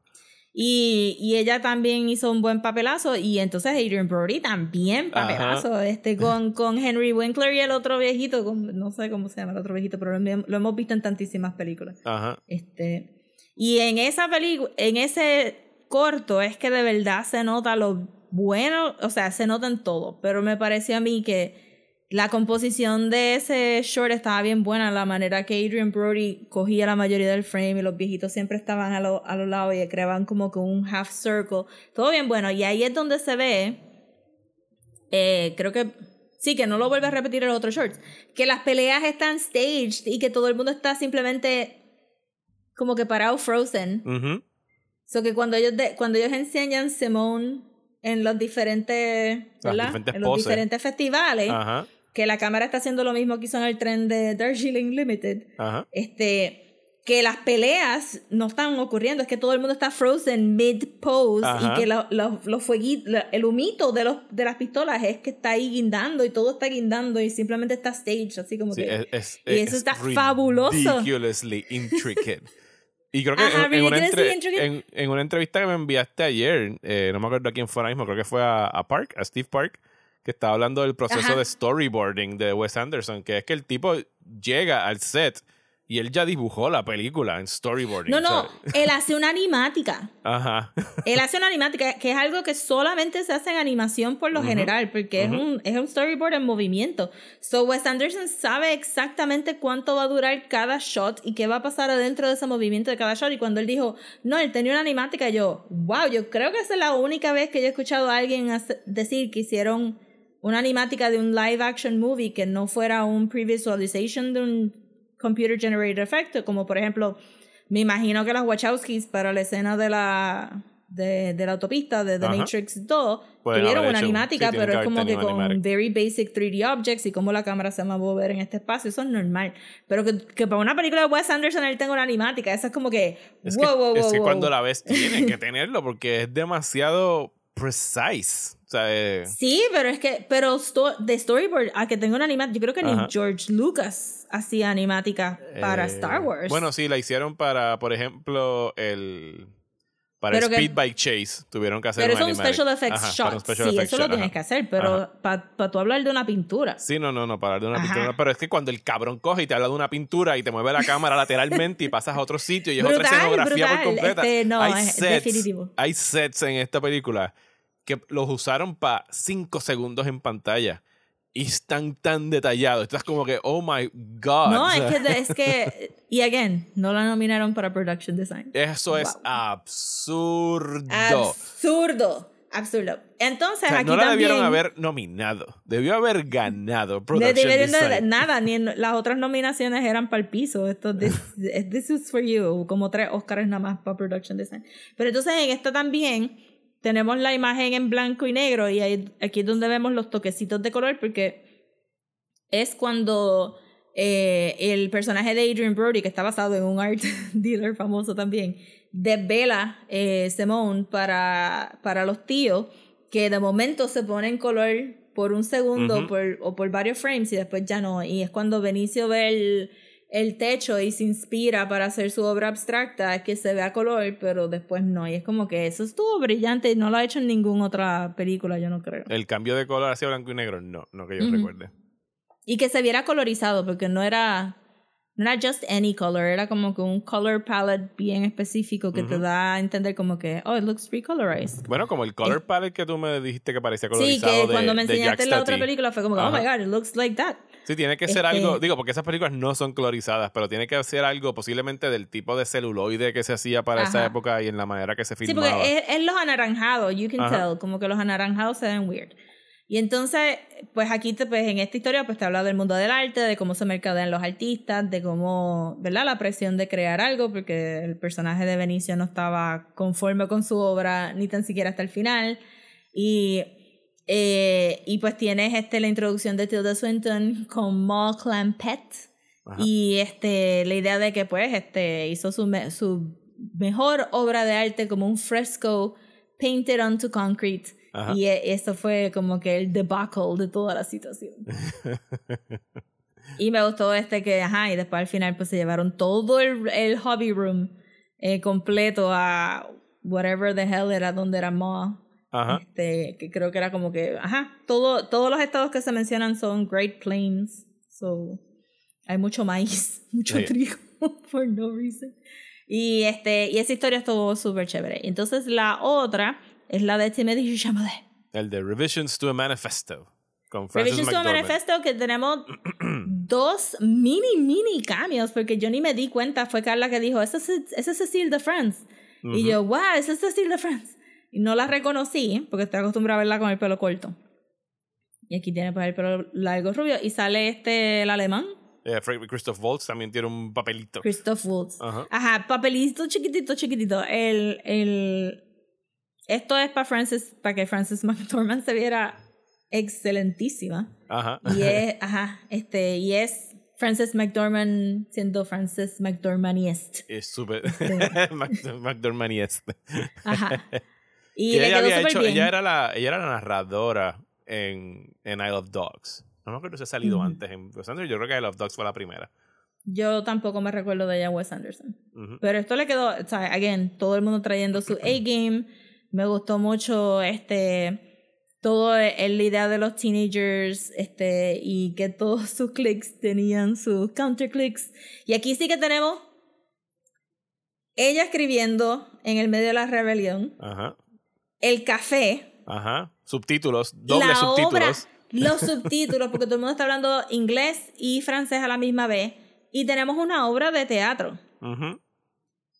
Y, y ella también hizo un buen papelazo. Y entonces Adrian Brody también Ajá. papelazo. Este, con, con Henry Winkler y el otro viejito. con- no sé cómo se llama el otro viejito, pero lo, lo hemos visto en tantísimas películas. Ajá. Este, y en esa película, en ese corto es que de verdad se nota lo bueno, o sea, se nota en todo, pero me pareció a mí que la composición de ese short estaba bien buena, la manera que Adrian Brody cogía la mayoría del frame y los viejitos siempre estaban a, lo- a los lados y creaban como que un half circle, todo bien bueno, y ahí es donde se ve, eh, creo que sí, que no lo vuelve a repetir en los otros shorts, que las peleas están staged y que todo el mundo está simplemente como que parado frozen. Ujú. So que cuando ellos, de- cuando ellos enseñan Simone en los diferentes, Las ¿verdad? diferentes en los poses. diferentes festivales, Ajá. Que la cámara está haciendo lo mismo que hizo en el tren de Darjeeling Limited, Ajá. este que las peleas no están ocurriendo, es que todo el mundo está frozen mid pose Ajá. y que lo- lo- los fueguitos, la- el humito de los de las pistolas es que está ahí guindando y todo está guindando y simplemente está staged así como Sí, que es, es, y eso es está fabuloso. Ridiculously intricate. Y creo que Ajá, en, en una entre- en, en una entrevista que me enviaste ayer, eh, no me acuerdo a quién fue ahora mismo, creo que fue a, a Park, a Steve Park, que estaba hablando del proceso Ajá. de storyboarding de Wes Anderson, que es que el tipo llega al set y él ya dibujó la película en storyboarding. no, no, él hace una animática. ajá. Él hace una animática que es algo que solamente se hace en animación por lo general, porque es, un, es un storyboard en movimiento. So Wes Anderson sabe exactamente cuánto va a durar cada shot y qué va a pasar adentro de ese movimiento de cada shot. Y cuando él dijo, no, él tenía una animática, yo, wow, yo creo que esa es la única vez que yo he escuchado a alguien decir que hicieron una animática de un live action movie que no fuera un pre-visualization de un computer generated effect, como por ejemplo, me imagino que las Wachowskis para la escena de la de, de la autopista de The Ajá. Matrix 2 Pueden tuvieron una animática, sí, pero es como que con animatic. very basic 3D objects y cómo la cámara se va a mover en este espacio, eso es normal. Pero que, que para una película de Wes Anderson él tenga una animática, eso es como que Es wow, que, wow, es wow, que cuando la ves tienes que tenerlo porque es demasiado precise. O sea, eh, Sí, pero es que, pero sto- de storyboard a que tenga una animática, yo creo que Ajá. ni George Lucas hacía animática para eh, Star Wars. Bueno, sí, la hicieron para, por ejemplo, el. Para Pero el que- Speed Bike Chase tuvieron que hacer pero un special effects Ajá, un shot. special sí, effects eso lo tienes ajá. que hacer, pero para tú hablar de una pintura. Sí, no, no, no, para hablar de una pintura. Pero es que cuando el cabrón coge y te habla de una pintura y te mueve la cámara lateralmente y pasas a otro sitio y es otra Brutal, escenografía por completa. Este, no, hay, es sets, definitivo. hay sets en esta película que los usaron para cinco segundos en pantalla y están tan detallados. Estás como que, oh my god. No, O es que, es que, y again, no la nominaron para production design. Eso es Wow. absurdo. Absurdo, absurdo. Entonces, O sea, aquí no la también. debieron haber nominado. Debió haber ganado no Production Design. nada, ni en- las otras nominaciones eran para el piso. Esto, this, this is for you, como tres Oscars nada más para production design. Pero entonces en esta también tenemos la imagen en blanco y negro y ahí, aquí es donde vemos los toquecitos de color porque es cuando eh, el personaje de Adrian Brody, que está basado en un art dealer famoso también, desvela eh, Simone para, para los tíos, que de momento se pone en color por un segundo por- o por varios frames y después ya no. Y es cuando Benicio ve el, el techo y se inspira para hacer su obra abstracta, que se ve a color, pero después no. Y es como que eso estuvo brillante y no lo ha hecho en ninguna otra película, yo no creo. El cambio de color hacia blanco y negro, no, no que yo recuerde. Y que se viera colorizado, porque no era, no era just any color, era como que un color palette bien específico que te Ujú. da a entender como que, oh, it looks recolorized. Bueno, como el color palette que tú me dijiste que parecía Sí, colorizado que de, cuando me enseñaste la otra película fue como, que, oh Ajá. my god, it looks like that. Sí, tiene que ser Este- algo, digo, porque esas películas no son colorizadas, pero tiene que ser algo posiblemente del tipo de celuloide que se hacía para esa Ajá. época y en la manera que se Sí, filmaba. porque es, es los anaranjados, you can Ajá. tell, como que los anaranjados se ven weird. Y entonces, pues aquí te, pues, en esta historia pues te habla del mundo del arte, de cómo se mercadean los artistas, de cómo, ¿verdad? La presión de crear algo, porque el personaje de Benicio no estaba conforme con su obra ni tan siquiera hasta el final. Y, eh, y pues tienes este, la introducción de Tilda Swinton con Maud Clampett. Ajá. Y este, la idea de que pues este, hizo su, me- su mejor obra de arte como un fresco painted onto concrete Ajá. Y e- eso fue como que el debacle de toda la situación. y me gustó este que, ajá, y después al final pues se llevaron todo el, el hobby room eh, completo a whatever the hell era donde era Ma. Ajá. Este, que creo que era como que, ajá, todo, todos los estados que se mencionan son Great Plains. So, hay mucho maíz, mucho Sí. trigo, for no reason. Y, este, y esa historia estuvo súper chévere. Entonces la otra es la de Timothy Chalamet. El de Revisions to a Manifesto. Con Francis Revisions to a McDormand. Manifesto que tenemos dos mini, mini cambios, porque yo ni me di cuenta, fue Carla que dijo, esa es, es Cecile de France. Y yo, wow, esa es Cecile de France. Y no la reconocí, porque estoy acostumbrada a verla con el pelo corto. Y aquí tiene pues el pelo largo rubio. Y sale este, el alemán, Fred- Christoph Waltz también tiene un papelito. Christoph Waltz. Ajá. Ajá, papelito chiquitito, chiquitito. El, el, esto es para Frances, para que Frances McDormand se viera excelentísima. Ajá. Y es, ajá, este, y es Frances McDormand siendo Frances McDormandiest. Es súper. Este. Ajá. Y Que le ella quedó había hecho, bien. ella era la, ella era la narradora en, en Isle of Dogs. No me acuerdo si ha salido Ujú. antes en Wes Anderson. Yo creo que Isle of Dogs fue la primera. Yo tampoco me recuerdo de ella Wes Anderson. Ujú. Pero esto le quedó, o sea, again, todo el mundo trayendo su A-game. Me gustó mucho este todo el, la idea de los teenagers este y que todos sus clics tenían sus counter clicks. Y aquí sí que tenemos ella escribiendo en el medio de la rebelión, Ajá. el café, Ajá. Subtítulos. Doble la subtítulos. obra, los subtítulos, porque todo el mundo está hablando inglés y francés a la misma vez. Y tenemos una obra de teatro. Ujú.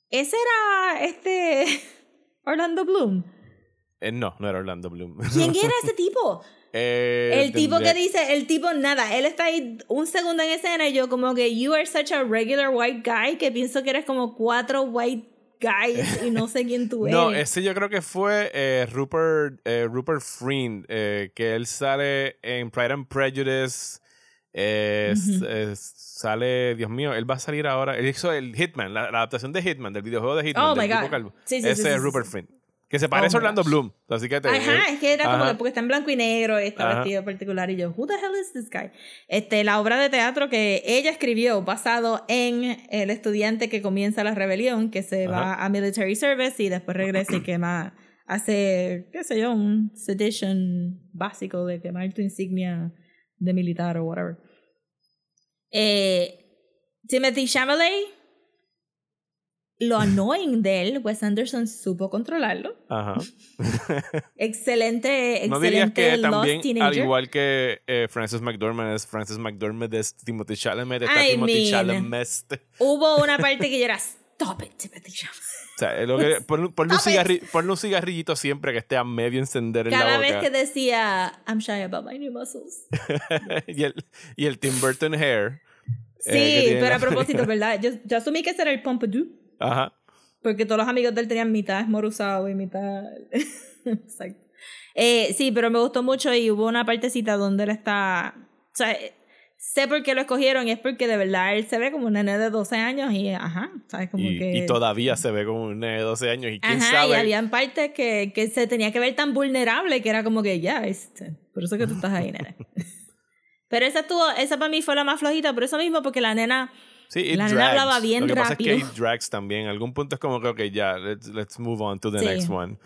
Ese era este Orlando Bloom. Eh, no, no era Orlando Bloom. ¿Quién era ese tipo? Eh, El tipo que dice, el tipo nada, él está ahí un segundo en escena y yo como que you are such a regular white guy que pienso que eres como cuatro white guys y no sé quién tú eres. No, ese yo creo que fue eh, Rupert, eh, Rupert Friend, que él sale en Pride and Prejudice. s- Ujú. eh, sale, Dios mío, él va a salir ahora. Él hizo el Hitman, la, la adaptación de Hitman, del videojuego de Hitman. Oh del my tipo God. calvo. Sí, sí, Ese sí, es Rupert. Friend. Que se parece Oh a Orlando gosh. Bloom. Así que te, Ajá, es que era como Ajá. que porque está en blanco y negro y está Ajá. vestido particular y yo, who the hell is this guy? Este, la obra de teatro que ella escribió basado en el estudiante que comienza la rebelión, que se va a military service y después regresa y quema, hace, qué sé yo, un sedition básico de quemar tu insignia de militar o whatever. Eh, Timothy Chalamet, lo annoying de él, Wes Anderson supo controlarlo. Ajá. Excelente, No dirías excelente que también, al igual que eh, Francis McDormand es Francis McDormand es Timothy Chalamet, está I Timothy mean. Chalamet. Hubo una parte que yo era, stop it, Timothy Chalamet. O sea, lo que, ponle, ponle un Stop it. cigarri- ponle un cigarrillito siempre que esté a medio encender en Cada la vez boca. que decía, I'm shy about my new muscles. y, el, y el Tim Burton hair. Sí, eh, que tiene pero a propósito, ¿verdad? Yo, yo asumí que ese era el Pompadour, Ajá. porque todos los amigos de él tenían mitad esmoruzado y mitad... Exacto. Eh, sí, pero me gustó mucho y hubo una partecita donde él está... O sea, eh, sé por qué lo escogieron y es porque de verdad él se ve como un nene de 12 años y, ajá, ¿sabes? Como Y, que... y todavía se ve como un nene de 12 años. Y quién Ajá, sabe. y habían partes que, que se tenía que ver tan vulnerable que era como que ya, este, por eso que tú estás ahí, nene. Pero esa estuvo, esa para mí fue la más flojita, por eso mismo, porque la nena, Sí, it la nena drags. hablaba bien Lo que pasa rápido. es que it drags también. En algún punto es como que, ok, ya, let's, let's move on to the Sí. next one.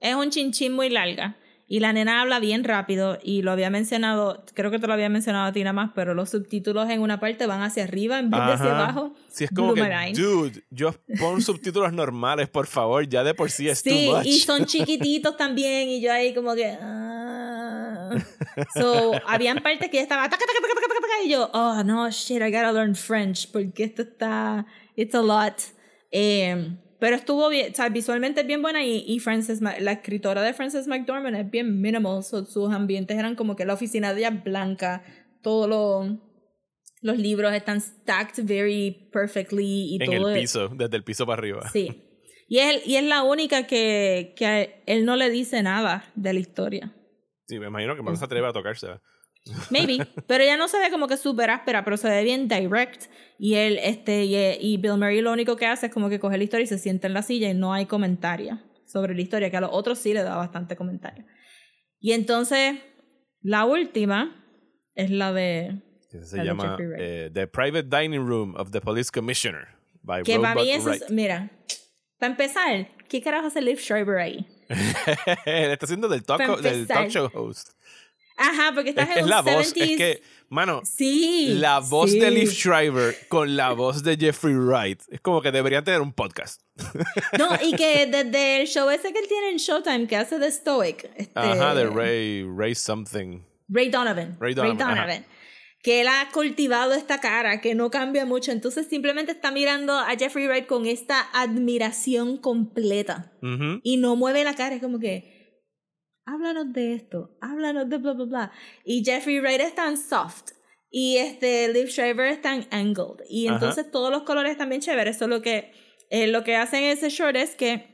es un chinchín muy larga. Y la nena habla bien rápido y lo había mencionado, creo que te lo había mencionado a ti nada más, pero los subtítulos en una parte van hacia arriba en vez de hacia Ajá. abajo. Sí, es como que, Bloomerang. dude, yo pon subtítulos normales, por favor. Ya de por sí es Sí, too much. y son chiquititos también, y yo ahí como que. ah. So, habían partes que yo estaba. taca, taca, taca, y yo, oh no, shit, I gotta learn French, porque esto está. It's a lot. Eh, pero estuvo bien, o sea, visualmente es bien buena y, y Frances, la escritora de Frances McDormand es bien minimal, so, sus ambientes eran como que la oficina de ella es blanca, todos los, los libros están stacked very perfectly y en todo el es- piso, desde el piso para arriba. Sí. Y es, y es la única que, que él no le dice nada de la historia. Sí, me imagino que no se atreve a tocarse. Maybe. pero ella no se ve como que súper áspera, pero se ve bien direct. Y él, este, y, y Bill Murray lo único que hace es como que coge la historia y se sienta en la silla y no hay comentario sobre la historia, que a los otros sí le da bastante comentario. Y entonces, la última es la de... Que se llama eh, The Private Dining Room of the Police Commissioner. By Que para mí eso es... Mira, para empezar, ¿qué carajo hace Liv Schreiber ahí? Él está haciendo del talk, del talk show host. Ajá, porque estás Es, en es la voz. 70s... Es que, mano, Sí. la voz sí. de Liv Schreiber con la voz de Jeffrey Wright es como que deberían tener un podcast. No, y que desde el show ese que él tiene en Showtime, que hace de Stoic. Este, Ajá, de Ray, Ray something. Ray Donovan. Ray Donovan, ajá. Que él ha cultivado esta cara, que no cambia mucho. Entonces simplemente está mirando a Jeffrey Wright con esta admiración completa. Ujú. Y no mueve la cara, es como que, háblanos de esto, háblanos de bla, bla, bla. Y Jeffrey Wright es tan soft. Y este Liv Schreiber es tan angled. Y Ajá. entonces todos los colores están bien chéveres. Solo que eh, lo que hacen ese short es que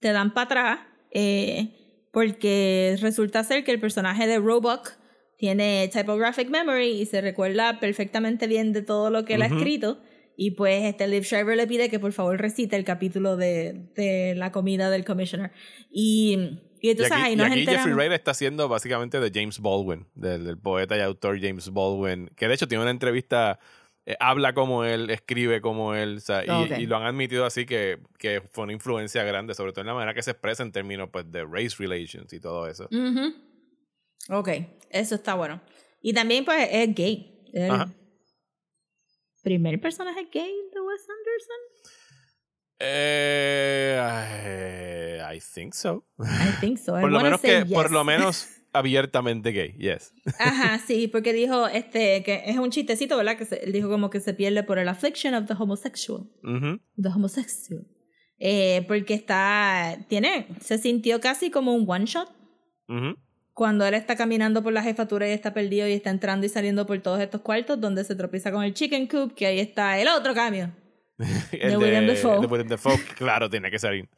te dan para atrás. eh, porque resulta ser que el personaje de Roebuck tiene typographic memory y se recuerda perfectamente bien de todo lo que él ha Ujú. escrito. Y pues este Liv Schreiber le pide que por favor recite el capítulo de, de la comida del commissioner. Y, y Y entonces aquí, ahí y Jeffrey. Wright está haciendo básicamente de James Baldwin, del, del poeta y autor James Baldwin, que de hecho tiene una entrevista, eh, habla como él, escribe como él, o sea, y, lo han admitido así que, que fue una influencia grande, sobre todo en la manera que se expresa en términos pues, de race relations y todo eso. Ujú. Ok, eso está bueno. Y también pues es gay. El Ajá. primer personaje gay de Wes Anderson. Eh, I think so. I think so. I Por lo wanna menos que, por yes. lo menos abiertamente gay, yes. Ajá, sí, porque dijo este que es un chistecito, ¿verdad? Que se- dijo como que se pierde por el affliction of the homosexual. Ujú. The homosexual. Eh, porque está, tiene, se sintió casi como un one shot Ujú. cuando él está caminando por la jefatura y está perdido y está entrando y saliendo por todos estos cuartos donde se tropieza con el chicken coop, que ahí está el otro cambio. El William Dafoe. de William Dafoe, claro, tiene que salir.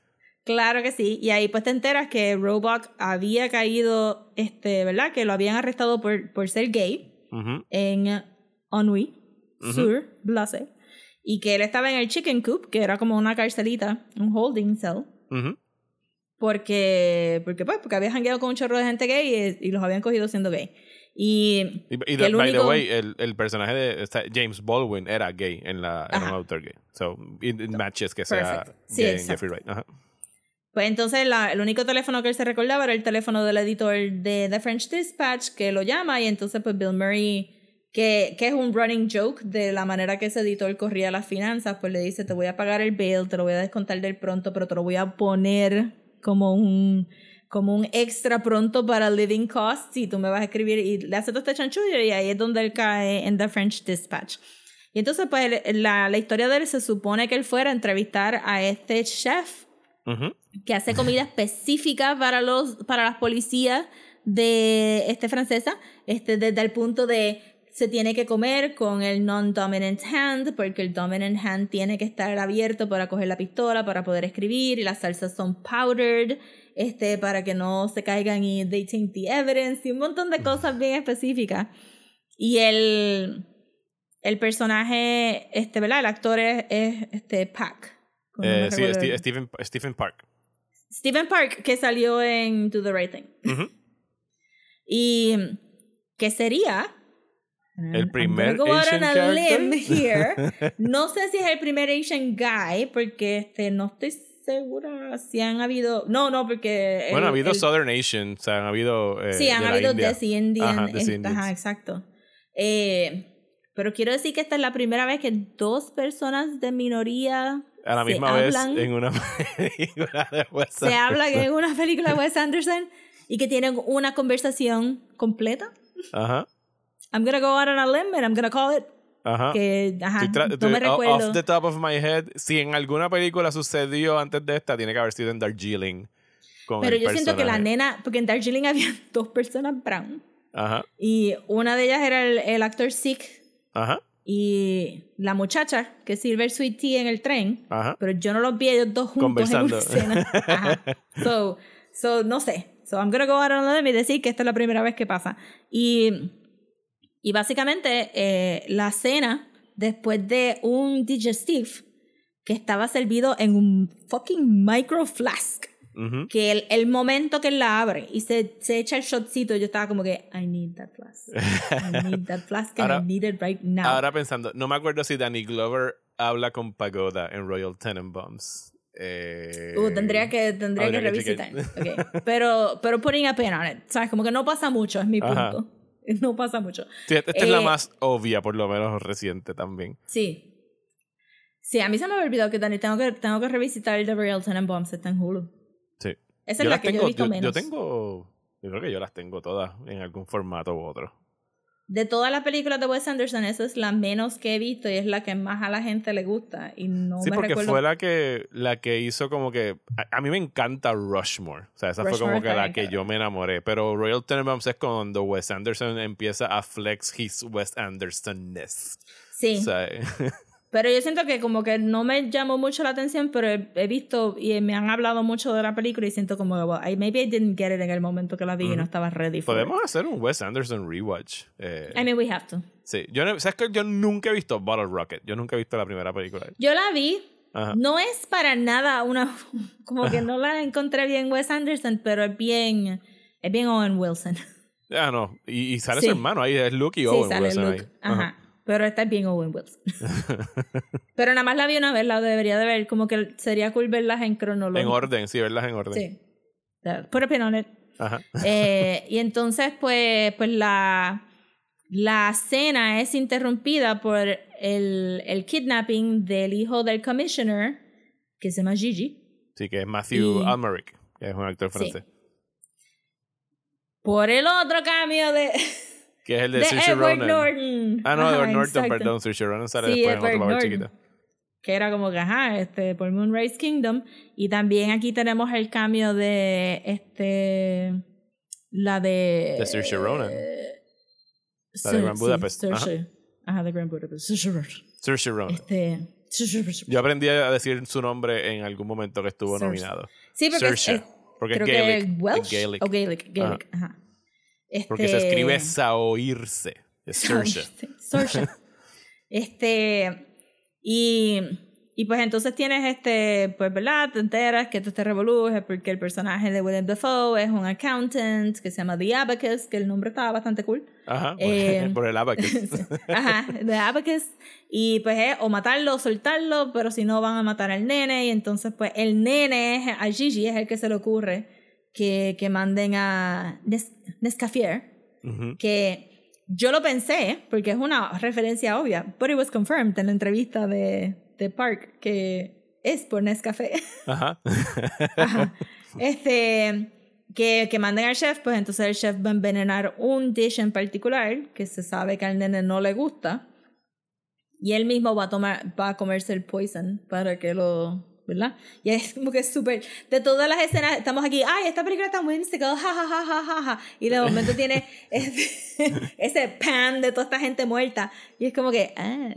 Claro que sí. Y ahí pues te enteras que Roebuck había caído, este, ¿verdad? Que lo habían arrestado por, por ser gay en Ennui. Sur, Blase. Y que él estaba en el chicken coop, que era como una carcelita, un holding cell. Porque, porque pues, porque había jangueado con un chorro de gente gay y, y los habían cogido siendo gay. Y, Y, y the- el by the único- way, el, el personaje de James Baldwin era gay en la era un autor gay. So, it, it matches que sea. Sí, gay en. Jeffrey Wright. Ajá. Pues entonces la- el único teléfono que él se recordaba era el teléfono del editor de The French Dispatch que lo llama y entonces pues Bill Murray, que, que es un running joke de la manera que ese editor corría las finanzas, pues le dice te voy a pagar el bail, te lo voy a descontar del pronto, pero te lo voy a poner como un como un extra pronto para living costs y tú me vas a escribir y le hace todo este chanchullo y ahí es donde él cae en The French Dispatch. Y entonces pues la, la historia de él se supone que él fuera a entrevistar a este chef Ujú. que hace comida específica para los para las policías de este francesa este desde el punto de se tiene que comer con el non-dominant hand porque el dominant hand tiene que estar abierto para coger la pistola para poder escribir y las salsas son powdered este para que no se caigan y they taint the evidence y un montón de cosas bien específicas y el el personaje este verdad el actor es, es este Pac No Eh, sí, Sti- el- Stephen, Stephen Park. Stephen Park, que salió en Do the Right Thing. Ujú. Y que sería. El I'm primer go out Asian on a limb here. No sé si es el primer Asian guy, porque este, no estoy segura si han habido. No, no, porque. Bueno, ha habido el- Southern Asian, o sea, han habido. eh, Sí, han de habido. Desi Indian. Ajá, Indians. exacto. Eh, pero quiero decir que esta es la primera vez que dos personas de minoría A la se misma vez hablan- en una película de Wes se Anderson. hablan en una película de Wes Anderson y que tienen una conversación completa. Ajá. I'm gonna go out on a limb and I'm gonna call it Ajá. que ajá, no me recuerdo. Off the top of my head, si en alguna película sucedió antes de esta, tiene que haber sido en Darjeeling. Con Pero el yo siento que la personaje. nena, porque en Darjeeling había dos personas brown Ajá, y una de ellas era el, el actor Sick ajá, y la muchacha que sirve el sweet tea en el tren, ajá. pero yo no los vi ellos dos juntos en una Conversando. escena. Ajá. So, so, no sé. So, I'm gonna go out on a limb y decir que esta es la primera vez que pasa. Y, y básicamente eh, la cena, después de un digestive que estaba servido en un fucking micro flask. Ujú. que el, el momento que él la abre y se, se echa el shotcito, yo estaba como que, I need that flask. I need that flask and Ahora- I need it right now. Ahora pensando, no me acuerdo si Danny Glover habla con Pagoda en Royal Tenenbaums. Eh, Uh, tendría que, tendría que habría que revisitar. Ok. Pero, pero putting a pin on it. ¿Sabes? Como que no pasa mucho, es mi Ajá. No pasa mucho. Sí, esta es la Eh, más obvia, por lo menos reciente también. Sí. Sí, a mí se me había olvidado que Dani, tengo que, tengo que revisitar el de Real Tenenbaums, está en Hulu. Sí. Esa es la que tengo, yo he visto yo, menos. yo tengo, yo creo que yo las tengo todas en algún formato u otro. De todas las películas de Wes Anderson, esa es la menos que he visto y es la que más a la gente le gusta. Y no sí, me porque recuerdo. fue la que, la que hizo como que... A, a mí me encanta Rushmore. O sea, esa fue como que la que yo me enamoré. Pero Royal Tenenbaums es cuando Wes Anderson empieza a flex his Wes Anderson-ness. Sí, O sea, pero yo siento que como que no me llamó mucho la atención, pero he, he visto y me han hablado mucho de la película y siento como, well, I, maybe I didn't get it en el momento que la vi y no estaba ready for podemos hacer un Wes Anderson rewatch. Eh, it. I mean, we have to. sí, yo, no- ¿sabes que Yo nunca he visto Bottle Rocket. Yo nunca he visto la primera película. Yo la vi, Ajá. no es para nada una, como que no la encontré bien Wes Anderson, pero es bien, es bien Owen Wilson. Ah, no. Y, y sale Sí. su hermano ahí, es Luke y Sí, Owen sale Wilson Luke. ahí. Ajá. Pero esta es bien Owen Wilson. pero nada más la vi una vez, la debería de ver. Como que sería cool verlas en cronología. En orden, sí, verlas en orden. Sí. Put a pin on it. Ajá. Eh, y entonces, pues, pues la, la cena es interrumpida por el, el kidnapping del hijo del commissioner, que se llama Gigi, Sí, que es Matthew Y- Almeric, que es un actor Sí. francés. por el otro cambio de, Que es el de, de Saoirse Edward Ronan. Norton. Ah, no, Ajá, Edward Norton, exacto. perdón. Saoirse Ronan sale Sí, después en otro papel chiquito. que era como que, ajá, este, por Moonrise Kingdom. Y también aquí tenemos el cambio de, este, la de... De Saoirse Ronan. eh, La de Grand sí, Budapest, ajá. Saoirse. Ajá, de Grand Budapest. Saoirse Ronan. Saoirse Ronan. Este, Yo aprendí a decir su nombre en algún momento que estuvo Saoirse. nominado. Sí, porque es, Saoirse. es- Porque es creo Gaelic. que es es Welsh Gaelic. o Gaelic, Gaelic, ajá. Porque se Este- escribe Saoirse. Es Saoirse. Saoirse. Este, y, y pues entonces tienes este, pues, ¿verdad? Te enteras que todo este revolú es porque el personaje de William Dafoe es un accountant que se llama The Abacus, que el nombre estaba bastante cool. Ajá. Eh, por el abacus. Ajá, The Abacus. Y pues es o matarlo o soltarlo, pero si no van a matar al nene. Y entonces, pues el nene, es- a Gigi, es el que se le ocurre que, que manden a Nes Nescafier Ujú. que yo lo pensé, porque es una referencia obvia, but it was confirmed en la entrevista de, de Park, que es por Nescafé. Ajá. Ajá. Este, que, que manden al chef, pues entonces el chef va a envenenar un dish en particular, que se sabe que al nene no le gusta, y él mismo va a tomar, va a comerse el poison para que lo, ¿verdad? Y es como que es súper, de todas las escenas, estamos aquí, ay, esta película está whimsical, ja, ja, ja, ja, ja, ja, y de momento tiene ese, ese pan de toda esta gente muerta, y es como que, ah.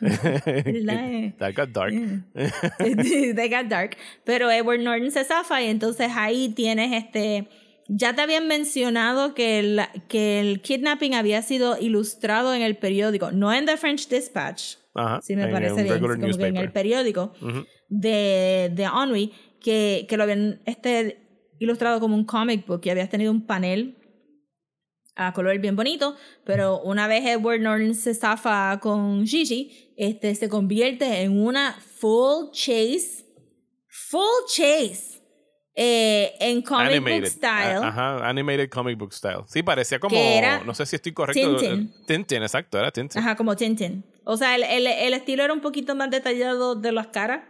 That got dark. They got dark. Pero Edward Norton se zafa y entonces ahí tienes este... Ya te habían mencionado que el, que el kidnapping había sido ilustrado en el periódico, no en The French Dispatch, Ajá. si me parece bien, como que en el periódico Ujú. De, de Ennui, que, que lo habían este, ilustrado como un comic book y habías tenido un panel a color bien bonito, pero una vez Edward Norton se zafa con Gigi, este se convierte en una full chase, full chase, eh, en comic Animated. book style. A- Ajá, animated comic book style. Sí, parecía como. Era no sé si estoy correcto. Tintin. Tintin, exacto, era Tintin. Ajá, como Tintin. O sea, el, el, el estilo era un poquito más detallado de las caras,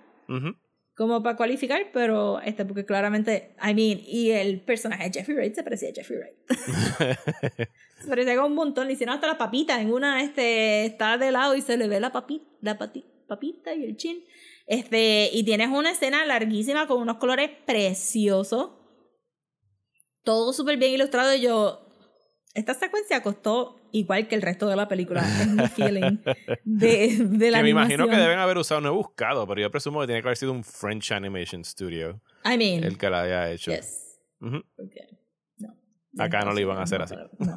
Como para cualificar, pero este, porque claramente, I mean, y el personaje de Jeffrey Wright se parecía a Jeffrey Wright. se parecía como un montón, le hicieron hasta la papita, en una este, está de lado y se le ve la papita, la pati- papita y el chin. Este, y tienes una escena larguísima con unos colores preciosos, todo súper bien ilustrado y yo, esta secuencia costó igual que el resto de la película, es mi feeling de, de la que me imagino que deben haber usado, no he buscado, pero yo presumo que tiene que haber sido un French Animation Studio I mean, el que la haya hecho. yes. Ujú. Porque, no. Acá no lo iban a hacer así. No,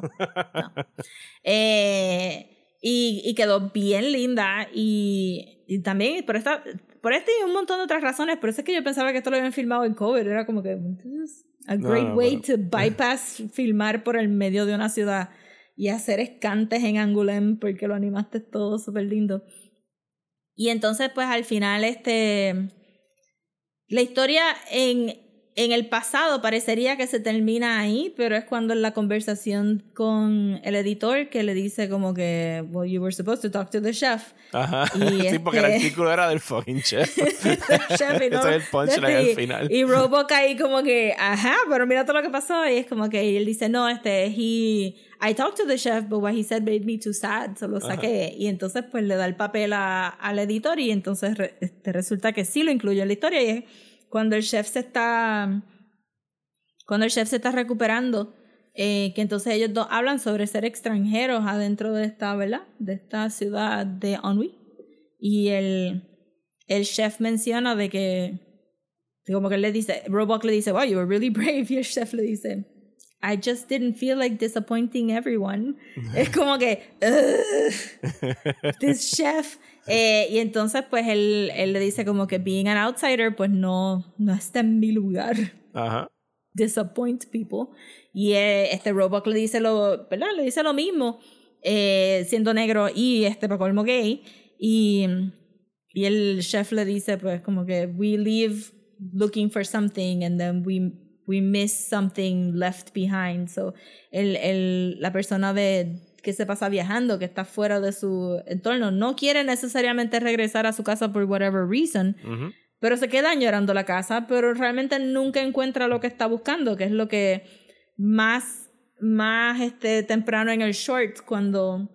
no. Eh, y, y quedó bien linda y, y también, pero esta, por este y un montón de otras razones, por eso es que yo pensaba que esto lo habían filmado en cover, era como que a No, great no, way pero- to bypass filmar por el medio de una ciudad y hacer escantes en Angoulême porque lo animaste todo súper lindo. Y entonces pues al final este la historia en, en el pasado parecería que se termina ahí, pero es cuando en la conversación con el editor que le dice como que, well, you were supposed to talk to the chef. Ajá. Y sí, porque el este- artículo era del fucking chef. Chef, y no- Ese es el punchline al y- final. Y Roebuck ahí como que, ajá, pero mira todo lo que pasó. Y es como que y él dice, no, este, he, I talked to the chef, but what he said made me too sad. So lo saqué. Y entonces pues le da el papel a- al editor y entonces re- este, resulta que sí lo incluye en la historia. Y es cuando el chef se está, cuando el chef se está recuperando, eh, que entonces ellos dos hablan sobre ser extranjeros adentro de esta, ¿verdad? De esta ciudad de Ennui. Y el, el chef menciona de que, como que él le dice, Roebuck le dice, wow, you were really brave. Y el chef le dice, I just didn't feel like disappointing everyone. es como que, "Ugh, this chef. Eh, y entonces, pues él, él le dice como que being an outsider, pues no, no está en mi lugar Ajá. disappoint people. Y eh, este Roebuck le dice lo, ¿verdad? Le dice lo mismo, eh, siendo negro y este para colmo gay. Y, y el chef le dice, pues, como que we leave looking for something and then we, we miss something left behind. So, el, el, la persona de que se pasa viajando, que está fuera de su entorno, no quiere necesariamente regresar a su casa por whatever reason, Ujú. pero se queda llorando la casa, pero realmente nunca encuentra lo que está buscando, que es lo que más, más este, temprano en el short, cuando